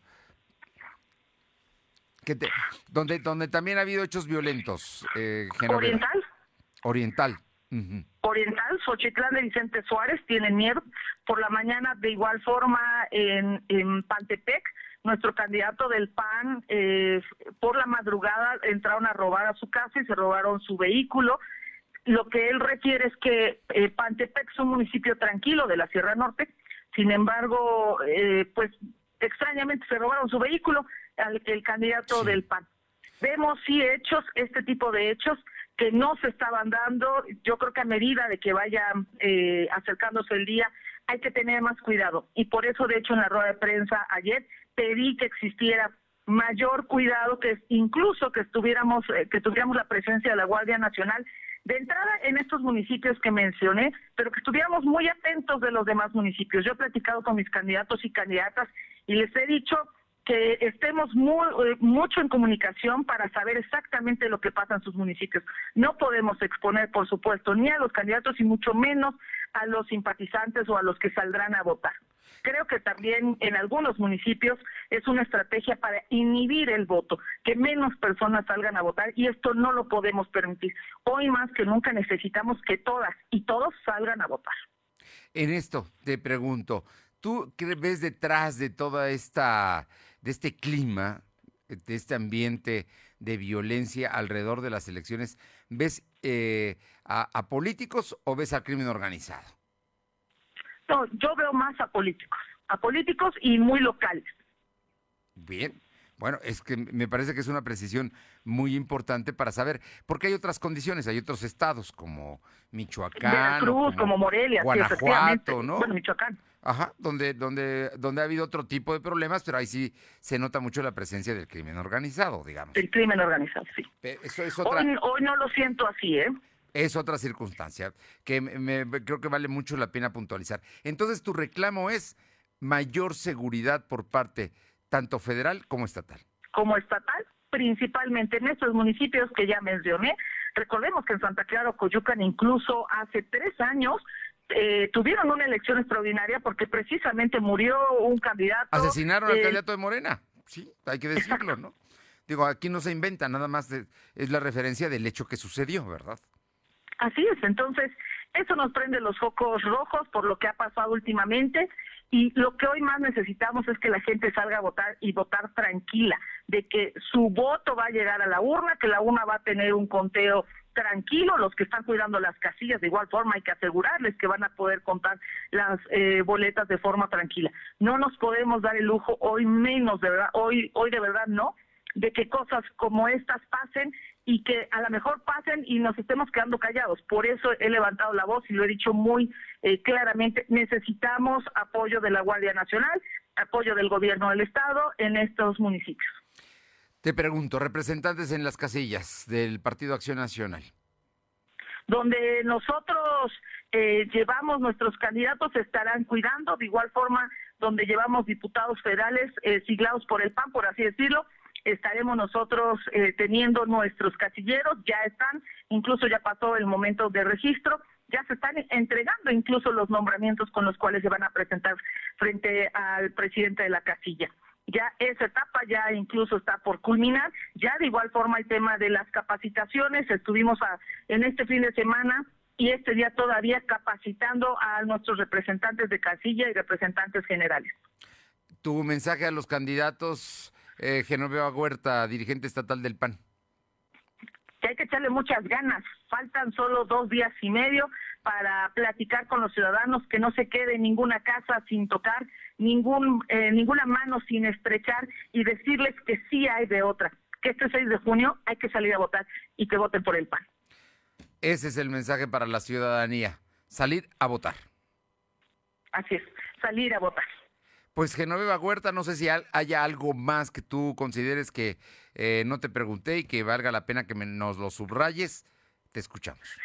Que te, donde, donde también ha habido hechos violentos. Eh, Oriental. Oriental. Oriental, Xochitlán de Vicente Suárez tienen miedo. Por la mañana, de igual forma, en, en Pantepec, nuestro candidato del PAN eh, por la madrugada entraron a robar a su casa y se robaron su vehículo. Lo que él refiere es que eh, Pantepec es un municipio tranquilo de la Sierra Norte, sin embargo, eh, pues extrañamente se robaron su vehículo al el candidato del PAN. Vemos sí hechos, este tipo de hechos que no se estaban dando. Yo creo que a medida de que vaya eh, acercándose el día, hay que tener más cuidado. Y por eso, de hecho, en la rueda de prensa ayer pedí que existiera mayor cuidado, que incluso que estuviéramos, eh, que tuviéramos la presencia de la Guardia Nacional de entrada en estos municipios que mencioné, pero que estuviéramos muy atentos de los demás municipios. Yo he platicado con mis candidatos y candidatas y les he dicho que estemos muy, eh, mucho en comunicación para saber exactamente lo que pasa en sus municipios. No podemos exponer, por supuesto, ni a los candidatos y mucho menos a los simpatizantes o a los que saldrán a votar. Creo que también en algunos municipios es una estrategia para inhibir el voto, que menos personas salgan a votar y esto no lo podemos permitir. Hoy más que nunca necesitamos que todas y todos salgan a votar. En esto te pregunto, ¿tú qué ves detrás de toda esta de este clima, de este ambiente de violencia alrededor de las elecciones, ¿ves eh, a, políticos o ves al crimen organizado? No, yo veo más a políticos, a políticos y muy locales. Bien, bueno, es que me parece que es una precisión muy importante para saber, porque hay otras condiciones, hay otros estados como Michoacán, Cruz, como, Morelia, Guanajuato, ¿no? Bueno, Michoacán. Ajá, donde, donde, donde ha habido otro tipo de problemas, pero ahí sí se nota mucho la presencia del crimen organizado, digamos. El crimen organizado, sí. Eso es otra... hoy, no lo siento así, ¿eh? Es otra circunstancia que me, creo que vale mucho la pena puntualizar. Entonces, tu reclamo es mayor seguridad por parte tanto federal como estatal. Como estatal, principalmente en estos municipios que ya mencioné. Recordemos que en Santa Clara, Coyucan, incluso hace tres años, eh, tuvieron una elección extraordinaria porque precisamente murió un candidato. Asesinaron al candidato de Morena, sí, hay que decirlo, ¿no? Digo, aquí no se inventa, nada más es la referencia del hecho que sucedió, ¿verdad? Así es, entonces eso nos prende los focos rojos por lo que ha pasado últimamente y lo que hoy más necesitamos es que la gente salga a votar y votar tranquila, de que su voto va a llegar a la urna, que la urna va a tener un conteo tranquilo, los que están cuidando las casillas, de igual forma hay que asegurarles que van a poder contar las eh, boletas de forma tranquila. No nos podemos dar el lujo hoy menos, de verdad, hoy, hoy de verdad no, de que cosas como estas pasen y que a lo mejor pasen y nos estemos quedando callados. Por eso he levantado la voz y lo he dicho muy eh, claramente, necesitamos apoyo de la Guardia Nacional, apoyo del gobierno del Estado en estos municipios. Te pregunto, representantes en las casillas del Partido Acción Nacional. Donde nosotros eh, llevamos nuestros candidatos estarán cuidando, de igual forma donde llevamos diputados federales eh, siglados por el PAN, por así decirlo, estaremos nosotros eh, teniendo nuestros casilleros, ya están, incluso ya pasó el momento de registro, ya se están entregando incluso los nombramientos con los cuales se van a presentar frente al presidente de la casilla. Ya esa etapa ya incluso está por culminar. Ya de igual forma el tema de las capacitaciones, estuvimos en este fin de semana y este día todavía capacitando a nuestros representantes de casilla y representantes generales. Tu mensaje a los candidatos eh, Genoveva Huerta, dirigente estatal del PAN? Que hay que echarle muchas ganas. Faltan solo dos días y medio para platicar con los ciudadanos, que no se quede ninguna casa sin tocar, ningún, eh, ninguna mano sin estrechar y decirles que sí hay de otra, que este 6 de junio hay que salir a votar y que voten por el PAN. Ese es el mensaje para la ciudadanía, salir a votar. Así es, salir a votar. Pues Genoveva Huerta, no sé si haya algo más que tú consideres que eh, no te pregunté y que valga la pena que nos lo subrayes. Te escuchamos.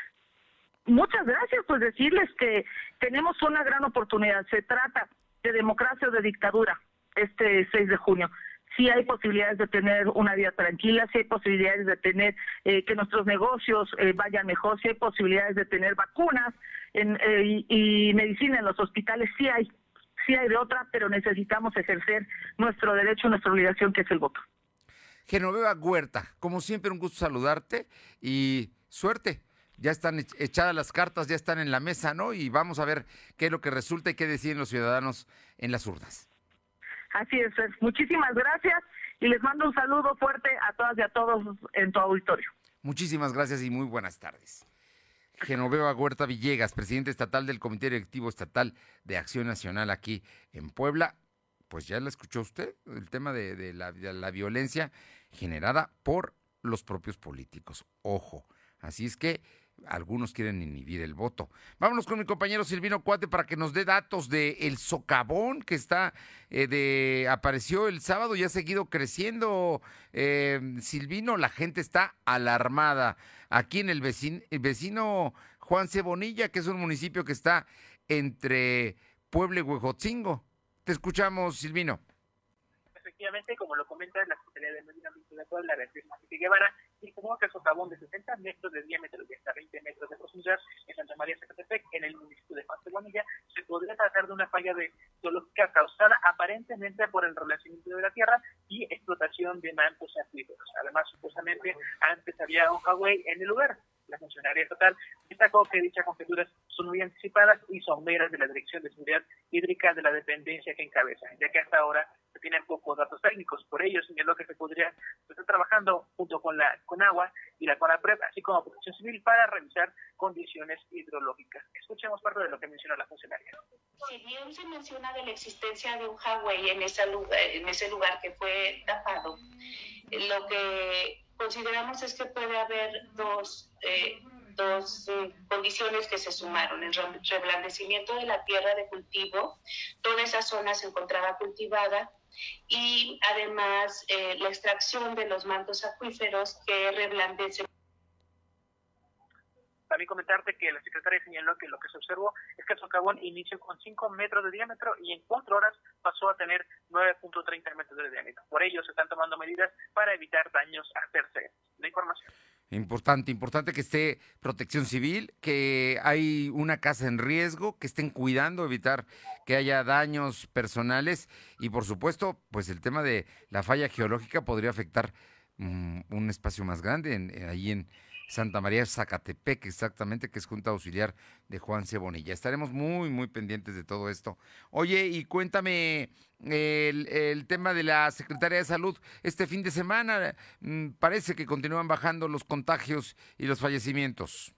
Muchas gracias, pues decirles que tenemos una gran oportunidad. Se trata de democracia o de dictadura este 6 de junio. Sí hay posibilidades de tener una vida tranquila, sí hay posibilidades de tener eh, que nuestros negocios eh, vayan mejor, sí hay posibilidades de tener vacunas y, y medicina en los hospitales, sí hay sí hay de otra, pero necesitamos ejercer nuestro derecho, nuestra obligación, que es el voto. Genoveva Huerta, como siempre, un gusto saludarte y suerte. Ya están echadas las cartas, ya están en la mesa, ¿no? Y vamos a ver qué es lo que resulta y qué deciden los ciudadanos en las urnas. Así es, muchísimas gracias y les mando un saludo fuerte a todas y a todos en tu auditorio. Muchísimas gracias y muy buenas tardes. Genoveva Huerta Villegas, presidente estatal del Comité Directivo Estatal de Acción Nacional aquí en Puebla. Pues ya la escuchó usted, el tema de, la, de la violencia generada por los propios políticos. Ojo, así es que algunos quieren inhibir el voto. Vámonos con mi compañero Silvino Cuate para que nos dé datos de el socavón que está eh, de apareció el sábado y ha seguido creciendo. Eh, Silvino, la gente está alarmada. Aquí en el vecino, el vecino Juan Cebonilla, que es un municipio que está entre Puebla y Huejotzingo. Te escuchamos, Silvino efectivamente, como lo comenta la Secretaría de Medio Ambiente de Puebla, la Enrique Guevara, informó que socavón de 60 metros de diámetro y hasta 20 metros de profundidad en Santa María Zacatepec, en el municipio de Guanilla, se podría tratar de una falla de geológica causada aparentemente por el relacionamiento de la tierra y explotación de mantos acuíferos. Además, supuestamente, antes había un Huawei en el lugar. La funcionaria estatal destacó que dichas conjeturas son muy anticipadas y sombreras de la Dirección de Seguridad Hídrica de la dependencia que encabeza, ya que hasta ahora tienen pocos datos técnicos. Por ello, señaló que se podría estar trabajando junto con la con agua y la CONAPREP, así como Protección Civil, para revisar condiciones hidrológicas. Escuchemos parte de lo que mencionó la funcionaria. Si bien se menciona de la existencia de un Huawei en, ese lugar, en ese lugar que fue tapado, lo que consideramos es que puede haber dos eh, dos eh, condiciones que se sumaron, el reblandecimiento de la tierra de cultivo, toda esa zona se encontraba cultivada y además eh, la extracción de los mantos acuíferos que reblandecen También comentarte que la secretaria señaló que lo que se observó es que el socavón inició con 5 metros de diámetro y en 4 horas pasó a tener 9.30 metros de diámetro. Por ello se están tomando medidas para evitar daños a terceros. La información. Importante, importante que esté protección civil, que hay una casa en riesgo, que estén cuidando, evitar que haya daños personales y por supuesto, pues el tema de la falla geológica podría afectar mm, un espacio más grande en, ahí en, Santa María Zacatepec, exactamente, que es Junta Auxiliar de Juan Cebonilla. Estaremos muy, muy pendientes de todo esto. Oye, y cuéntame el, tema de la Secretaría de Salud. Este fin de semana mm, parece que continúan bajando los contagios y los fallecimientos.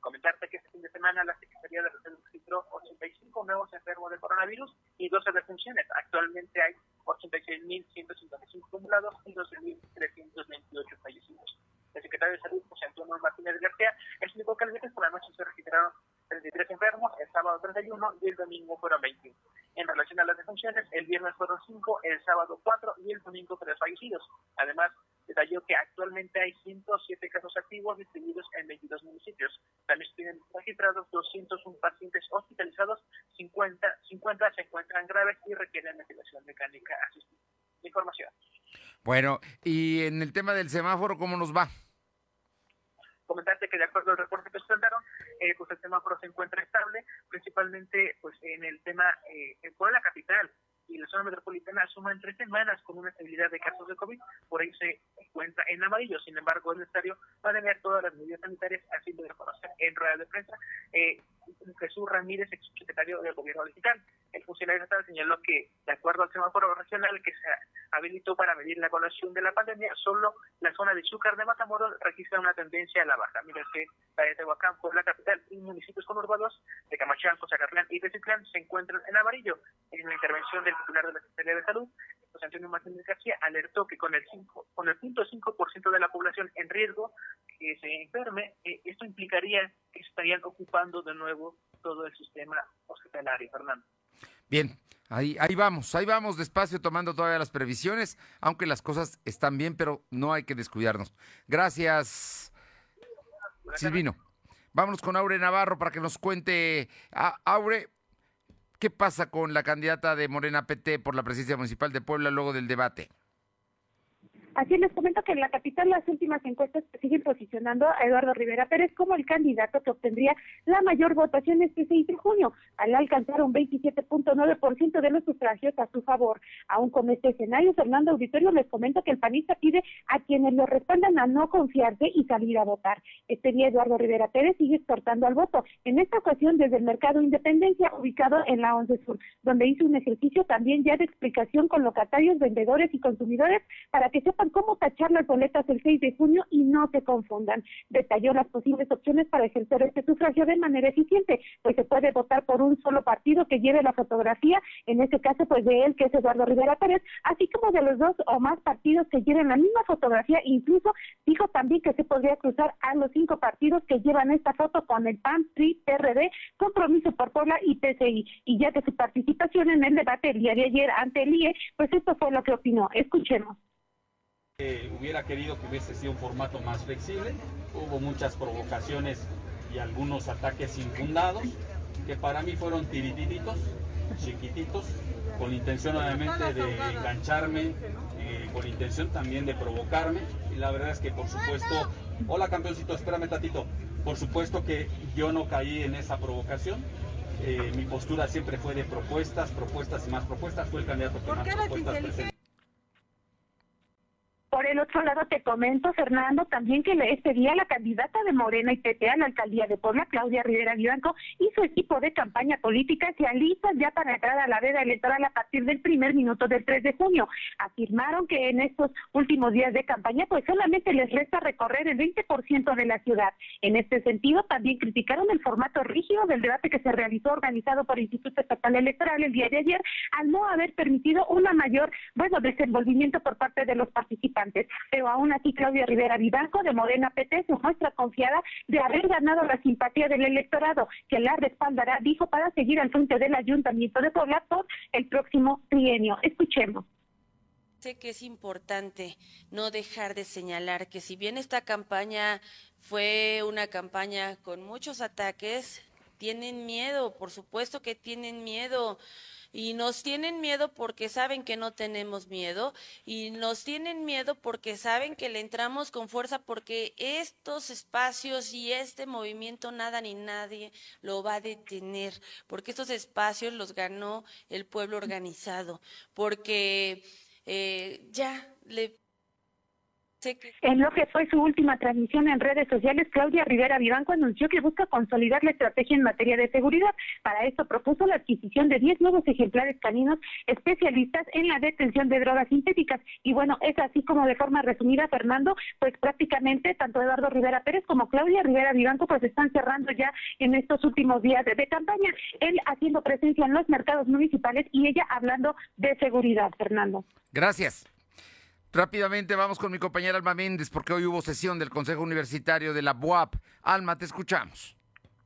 Comentarte que este fin de semana la Secretaría de Salud registró 85 nuevos enfermos de coronavirus y 12 defunciones. Actualmente hay 86.155 acumulados y 12.328 fallecidos el secretario de Salud, José Antonio Martínez García, explicó que el viernes por la noche se registraron 33 enfermos, el sábado 31 y el domingo fueron 21. En relación a las defunciones, el viernes fueron 5, el sábado 4 y el domingo 3 fallecidos. Además, detalló que actualmente hay 107 casos activos distribuidos en 22 municipios. También se tienen registrados 201 pacientes hospitalizados, 50, 50 se encuentran graves y requieren ventilación mecánica asistida. Información. Bueno, y en el tema del semáforo, ¿cómo nos va? comentarte que de acuerdo al reporte que presentaron, eh, pues el semáforo se encuentra estable, principalmente pues en el tema eh, en la capital y la zona metropolitana suman tres semanas con una estabilidad de casos de COVID, por ahí se encuentra en amarillo. Sin embargo, es necesario mantener todas las medidas sanitarias, haciendo de reconocer en rueda de prensa eh, Jesús Ramírez, ex secretario del gobierno digital. El funcionario estatal señaló que, de acuerdo al semáforo regional que se habilitó para medir la evaluación de la pandemia, solo la zona de Chúcar de Matamoros registra una tendencia a la baja, mientras que la de Tehuacán, la capital y municipios conurbados de Camachalco, Zacatlán y Tecitlán se encuentran en amarillo. En la intervención del titular de la Secretaría de Salud, José Antonio Martínez García, alertó que con el 5, con el 0.5% de la población en riesgo que se enferme, eh, esto implicaría que estarían ocupando de nuevo todo el sistema hospitalario, Fernando. Bien, ahí, ahí vamos, ahí vamos despacio tomando todavía las previsiones, aunque las cosas están bien, pero no hay que descuidarnos. Gracias, Silvino. Vámonos con Aure Navarro para que nos cuente, ah, Aure, ¿qué pasa con la candidata de Morena PT por la presidencia municipal de Puebla luego del debate? Así les comento que en la capital las últimas encuestas siguen posicionando a Eduardo Rivera Pérez como el candidato que obtendría la mayor votación este 6 de junio, al alcanzar un 27.9% de los sufragios a su favor. Aún con este escenario, Fernando Auditorio les comento que el panista pide a quienes lo respaldan a no confiarse y salir a votar. Este día Eduardo Rivera Pérez sigue exhortando al voto, en esta ocasión desde el Mercado Independencia, ubicado en la 11 Sur, donde hizo un ejercicio también ya de explicación con locatarios, vendedores y consumidores para que sepan cómo tachar las boletas el 6 de junio y no se confundan. Detalló las posibles opciones para ejercer este sufragio de manera eficiente, pues se puede votar por un solo partido que lleve la fotografía, en este caso pues de él que es Eduardo Rivera Pérez, así como de los dos o más partidos que lleven la misma fotografía, incluso dijo también que se podría cruzar a los cinco partidos que llevan esta foto con el PAN, PRI, PRD, Compromiso por Puebla y PCI. Y ya de su participación en el debate el día de ayer ante el IE, pues esto fue lo que opinó. Escuchemos hubiera querido que hubiese sido un formato más flexible. Hubo muchas provocaciones y algunos ataques infundados, que para mí fueron tiritititos, chiquititos, con intención obviamente de engancharme, eh, con intención también de provocarme. Y la verdad es que por supuesto, hola campeoncito, espérame tatito, por supuesto que yo no caí en esa provocación. Eh, mi postura siempre fue de propuestas, propuestas y más propuestas. Fue el candidato que más propuestas presentó. Por el otro lado, te comento, Fernando, también que este día la candidata de Morena y PT a la alcaldía de Puebla, Claudia Rivera Vivanco, y su equipo de campaña política se alistan ya para entrar a la veda electoral a partir del primer minuto del 3 de junio. Afirmaron que en estos últimos días de campaña, pues solamente les resta recorrer el 20% de la ciudad. En este sentido, también criticaron el formato rígido del debate que se realizó organizado por el Instituto Estatal Electoral el día de ayer, al no haber permitido una mayor, bueno, desenvolvimiento por parte de los participantes pero aún así Claudia Rivera Vivanco de Morena PT se muestra confiada de haber ganado la simpatía del electorado, que la respaldará, dijo, para seguir al frente del Ayuntamiento de Puebla por el próximo trienio. Escuchemos Sé que es importante no dejar de señalar que si bien esta campaña fue una campaña con muchos ataques, tienen miedo, por supuesto que tienen miedo. Y nos tienen miedo porque saben que no tenemos miedo. Y nos tienen miedo porque saben que le entramos con fuerza porque estos espacios y este movimiento nada ni nadie lo va a detener. Porque estos espacios los ganó el pueblo organizado. Porque eh, ya le en lo que fue su última transmisión en redes sociales, Claudia Rivera Vivanco anunció que busca consolidar la estrategia en materia de seguridad. Para esto propuso la adquisición de 10 nuevos ejemplares caninos especialistas en la detención de drogas sintéticas. Y bueno, es así como de forma resumida, Fernando, pues prácticamente tanto Eduardo Rivera Pérez como Claudia Rivera Vivanco pues están cerrando ya en estos últimos días de, de campaña. Él haciendo presencia en los mercados municipales y ella hablando de seguridad, Fernando. Gracias. Rápidamente vamos con mi compañera Alma Méndez porque hoy hubo sesión del Consejo Universitario de la BUAP. Alma, te escuchamos.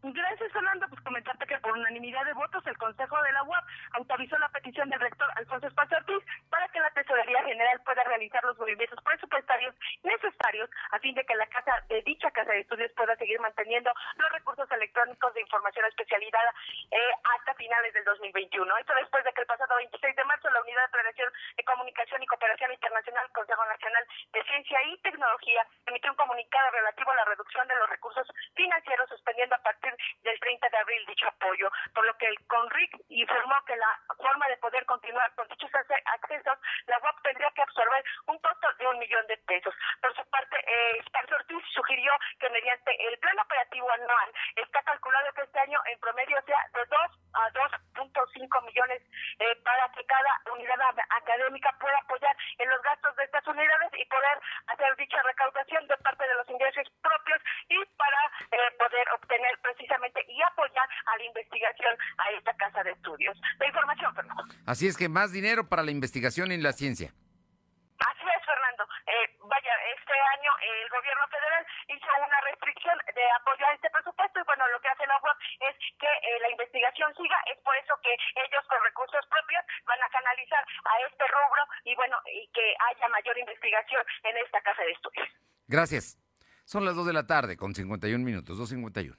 Gracias, Fernando. Comentarte que por unanimidad de votos el Consejo de la UAP autorizó la petición del rector Alfonso Espacio Ortiz para que la Tesorería General pueda realizar los movimientos presupuestarios necesarios a fin de que la casa de dicha casa de estudios pueda seguir manteniendo los recursos electrónicos de información especializada eh, hasta finales del 2021. Esto después de que el pasado 26 de marzo la Unidad de Prevención de Comunicación y Cooperación Internacional Consejo Nacional de Ciencia y Tecnología emitió un comunicado relativo a la reducción de los recursos financieros suspendiendo a partir del 30 de abril dicho apoyo, por lo que el CONRIC informó que la forma de poder continuar con dichos accesos, la UAP tendría que absorber un costo de un millón de pesos. Por su parte, eh, Ortiz sugirió que mediante el plan operativo anual está calculado que este año en promedio sea de 2 a 2.5 millones eh, para que cada unidad académica pueda apoyar en los gastos de estas unidades y poder hacer dicha recaudación de parte de los ingresos propios y para eh, poder obtener precisamente y apoyar a la investigación a esta casa de estudios. La información, Fernando. Así es que más dinero para la investigación en la ciencia. Así es, Fernando. Eh, vaya, este año el gobierno federal hizo una restricción de apoyo a este presupuesto y bueno, lo que hace la UAP es que eh, la investigación siga, es por eso que ellos con recursos propios van a canalizar a este rubro y bueno, y que haya mayor investigación en esta casa de estudios. Gracias. Son las 2 de la tarde con 51 minutos, 2.51.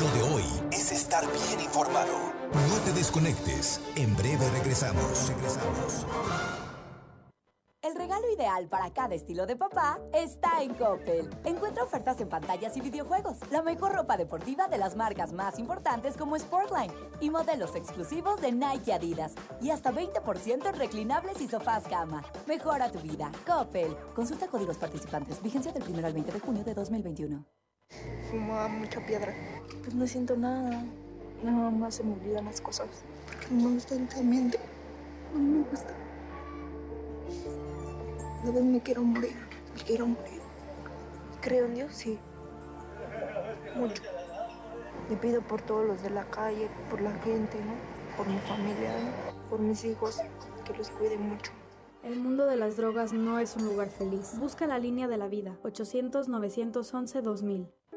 Lo de hoy es estar bien informado. No te desconectes. En breve regresamos. Regresamos. El regalo ideal para cada estilo de papá está en Coppel. Encuentra ofertas en pantallas y videojuegos, la mejor ropa deportiva de las marcas más importantes como Sportline y modelos exclusivos de Nike y Adidas. Y hasta 20% en reclinables y sofás cama. Mejora tu vida. Coppel. Consulta códigos participantes. Vigencia del 1 al 20 de junio de 2021. Fumaba mucha piedra. Pues no siento nada. Nada más se me olvidan las cosas. Porque no me gusta el ambiente. No me gusta. De vez me quiero morir. Me quiero morir. Creo en Dios, sí. Mucho. Le pido por todos los de la calle, por la gente, ¿no? Por mi familia, ¿no? por mis hijos, que los cuide mucho. El mundo de las drogas no es un lugar feliz. Busca la línea de la vida. 800-911-2000.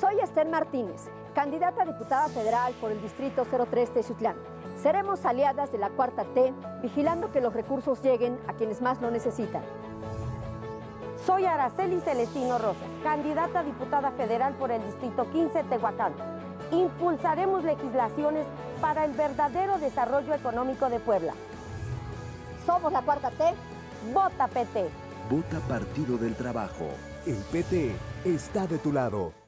Soy Esther Martínez, candidata a diputada federal por el Distrito 03 Tezutlán. Seremos aliadas de la Cuarta T, vigilando que los recursos lleguen a quienes más lo necesitan. Soy Araceli Celestino Rosas, candidata a diputada federal por el Distrito 15 Tehuacán. Impulsaremos legislaciones para el verdadero desarrollo económico de Puebla. Somos la Cuarta T, vota PT. Vota Partido del Trabajo. El PT está de tu lado.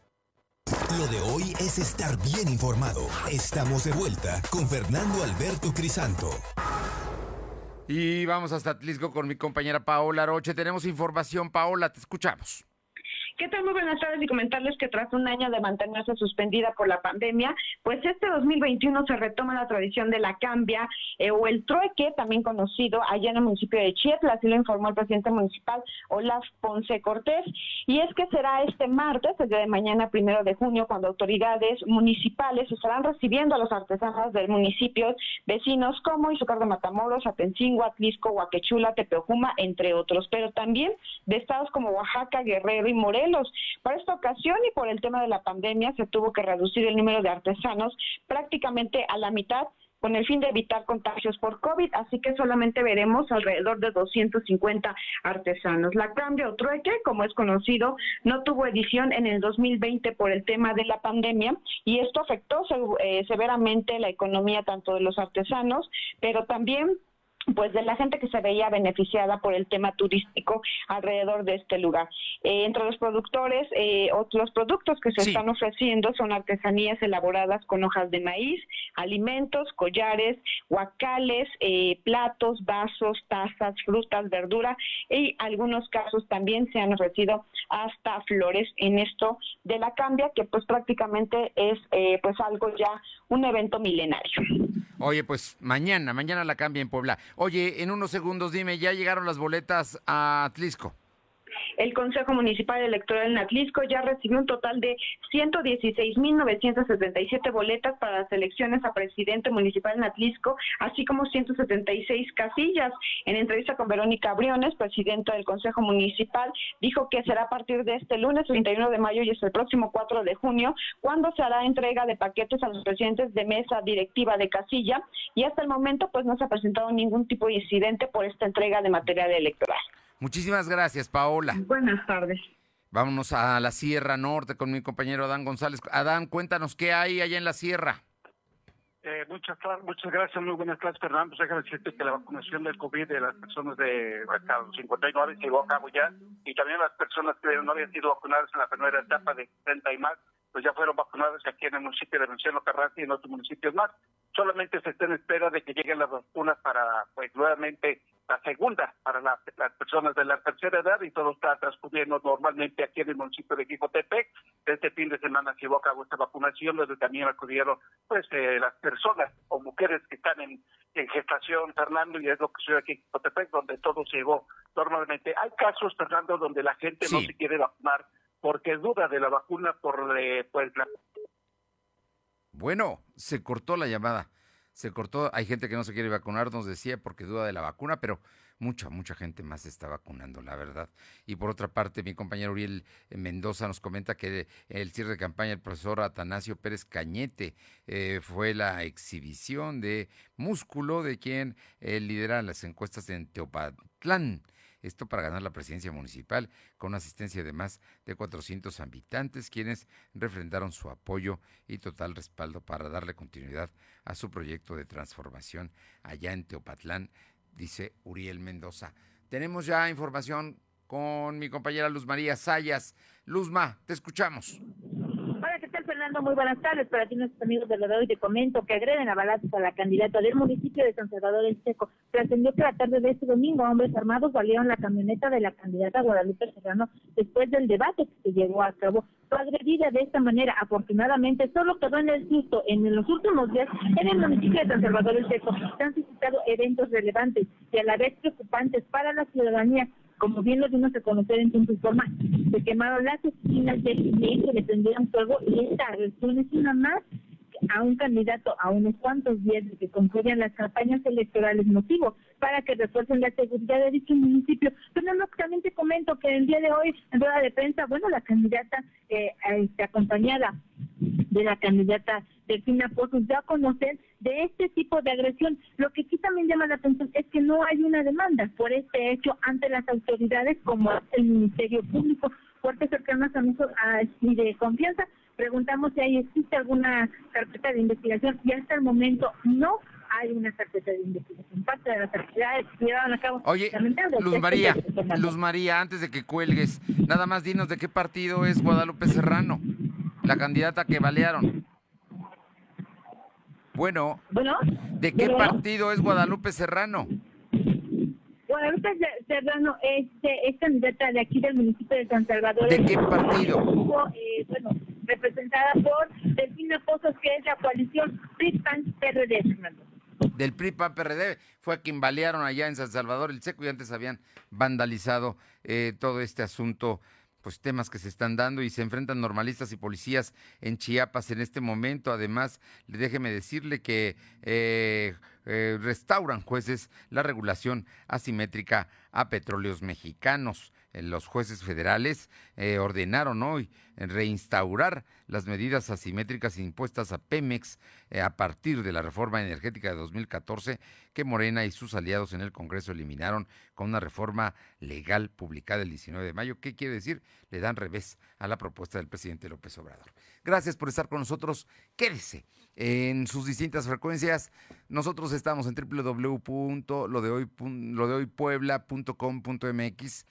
Lo de hoy es estar bien informado. Estamos de vuelta con Fernando Alberto Crisanto. Y vamos hasta Atlisco con mi compañera Paola Roche. Tenemos información, Paola, te escuchamos. ¿Qué tal? Muy buenas tardes y comentarles que tras un año de mantenerse suspendida por la pandemia, pues este 2021 se retoma la tradición de la cambia eh, o el trueque, también conocido allá en el municipio de Chietla, así lo informó el presidente municipal Olaf Ponce Cortés. Y es que será este martes, el día de mañana, primero de junio, cuando autoridades municipales estarán recibiendo a los artesanos del municipio vecinos como Izúcar de Matamoros, Atencingo, Atlisco, Huaquechula, Tepeojuma, entre otros, pero también de estados como Oaxaca, Guerrero y Morelos. Para esta ocasión y por el tema de la pandemia se tuvo que reducir el número de artesanos prácticamente a la mitad con el fin de evitar contagios por COVID, así que solamente veremos alrededor de 250 artesanos. La cambio trueque, como es conocido, no tuvo edición en el 2020 por el tema de la pandemia y esto afectó eh, severamente la economía tanto de los artesanos, pero también pues de la gente que se veía beneficiada por el tema turístico alrededor de este lugar. Eh, entre los productores, eh, otros productos que se están ofreciendo son artesanías elaboradas con hojas de maíz, alimentos, collares, guacales, eh, platos, vasos, tazas, frutas, verdura y algunos casos también se han ofrecido hasta flores en esto de la cambia que pues prácticamente es pues algo ya un evento milenario. Oye, pues mañana, mañana la cambia en Puebla. Oye, en unos segundos dime, ¿ya llegaron las boletas a Atlisco? El Consejo Municipal Electoral en Atlisco ya recibió un total de 116.977 boletas para las elecciones a presidente municipal en Atlisco, así como 176 casillas. En entrevista con Verónica Briones, presidenta del Consejo Municipal, dijo que será a partir de este lunes 31 de mayo y hasta el próximo 4 de junio, cuando se hará entrega de paquetes a los presidentes de mesa directiva de casilla y hasta el momento pues no se ha presentado ningún tipo de incidente por esta entrega de material electoral. Muchísimas gracias, Paola. Buenas tardes. Vámonos a la Sierra Norte con mi compañero Adán González. Adán, cuéntanos qué hay allá en la Sierra. Eh, muchas, muchas gracias, muy buenas tardes, Fernando. Pues déjame decirte que la vacunación del COVID de las personas de hasta los 59 se llevó a cabo ya, y también las personas que no habían sido vacunadas en la primera etapa de 30 y más, pues ya fueron vacunadas aquí en el municipio de Venezuela, Carranza y en otros municipios más. Solamente se está en espera de que lleguen las vacunas para, pues, nuevamente la segunda para las personas de la tercera edad y todo está transcurriendo normalmente aquí en el municipio de Quijotepec. Este fin de semana se llevó a cabo esta vacunación, donde también acudieron pues eh, las personas o mujeres que están en, gestación, Fernando, y es lo que sucede aquí en Quijotepec, donde todo se llevó normalmente. Hay casos, Fernando, donde la gente no se quiere vacunar porque duda de la vacuna por eh, pues la... Bueno, se cortó la llamada se cortó. Hay gente que no se quiere vacunar, nos decía, porque duda de la vacuna, pero mucha, mucha gente más se está vacunando, la verdad. Y por otra parte, mi compañero Uriel Mendoza nos comenta que el cierre de campaña del profesor Atanasio Pérez Cañete eh, fue la exhibición de músculo de quien eh, lidera las encuestas en Teopatlán. Esto para ganar la presidencia municipal con una asistencia de más de 400 habitantes, quienes refrendaron su apoyo y total respaldo para darle continuidad a su proyecto de transformación allá en Teopatlán, dice Uriel Mendoza. Tenemos ya información con mi compañera Luz María Sayas. Luzma, te escuchamos. Fernando, muy buenas tardes. Para ti, nuestros amigos de y te comento que agreden a balazos a la candidata del municipio de San Salvador del Seco. Trascendió que la tarde de este domingo, hombres armados valieron la camioneta de la candidata Guadalupe Serrano después del debate que se llevó a cabo. Fue agredida de esta manera. Afortunadamente, solo quedó en el susto. En los últimos días, en el municipio de San Salvador del Seco, se han suscitado eventos relevantes y a la vez preocupantes para la ciudadanía como bien lo dimos a conocer en tiempo y forma, se quemaron las esquinas del que le prendieron fuego y esta agresión es una más a un candidato a unos cuantos días de que concluyan las campañas electorales motivo para que refuercen la seguridad de dicho municipio. Pero no, también comento que el día de hoy, en rueda de prensa, bueno, la candidata eh, este, acompañada de la candidata Delfina Pozos ya a conocer de este tipo de agresión. Lo que aquí también llama la atención es que no hay una demanda por este hecho ante las autoridades como el Ministerio Público, fuertes cercanas a nosotros y de confianza. Preguntamos si ahí existe alguna carpeta de investigación y hasta el momento no hay una carpeta de investigación. Parte de las actividades que llevaron a cabo. Oye, Luz María, Luz María, antes de que cuelgues, nada más dinos de qué partido es Guadalupe Serrano la candidata que balearon. Bueno, ¿de qué partido es Guadalupe Serrano? Guadalupe Serrano este, es candidata de aquí del municipio de San Salvador. ¿De qué partido? Eh, bueno, representada por Delfina Pozos, que es la coalición PRI-PAN-PRD, del PRI PAN PRD fue a quien balearon allá en San Salvador el Seco y antes habían vandalizado eh, todo este asunto pues temas que se están dando y se enfrentan normalistas y policías en Chiapas en este momento. Además, déjeme decirle que eh, eh, restauran jueces la regulación asimétrica a petróleos mexicanos. Eh, los jueces federales ordenaron hoy reinstaurar las medidas asimétricas impuestas a Pemex a partir de la reforma energética de 2014 que Morena y sus aliados en el Congreso eliminaron con una reforma legal publicada el 19 de mayo. ¿Qué quiere decir? Le dan revés a la propuesta del presidente López Obrador. Gracias por estar con nosotros. Quédese en sus distintas frecuencias. Nosotros estamos en www.lodehoypuebla.com.mx.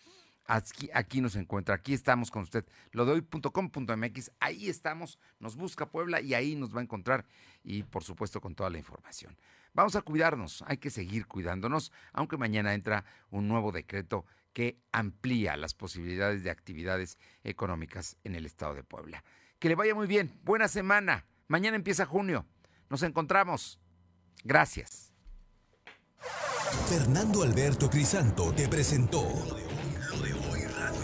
Aquí, nos encuentra, aquí estamos con usted, lo de hoy.com.mx, ahí estamos, nos busca Puebla y ahí nos va a encontrar y por supuesto con toda la información. Vamos a cuidarnos, hay que seguir cuidándonos, aunque mañana entra un nuevo decreto que amplía las posibilidades de actividades económicas en el estado de Puebla. Que le vaya muy bien, buena semana, mañana empieza junio, nos encontramos. Gracias. Fernando Alberto Crisanto te presentó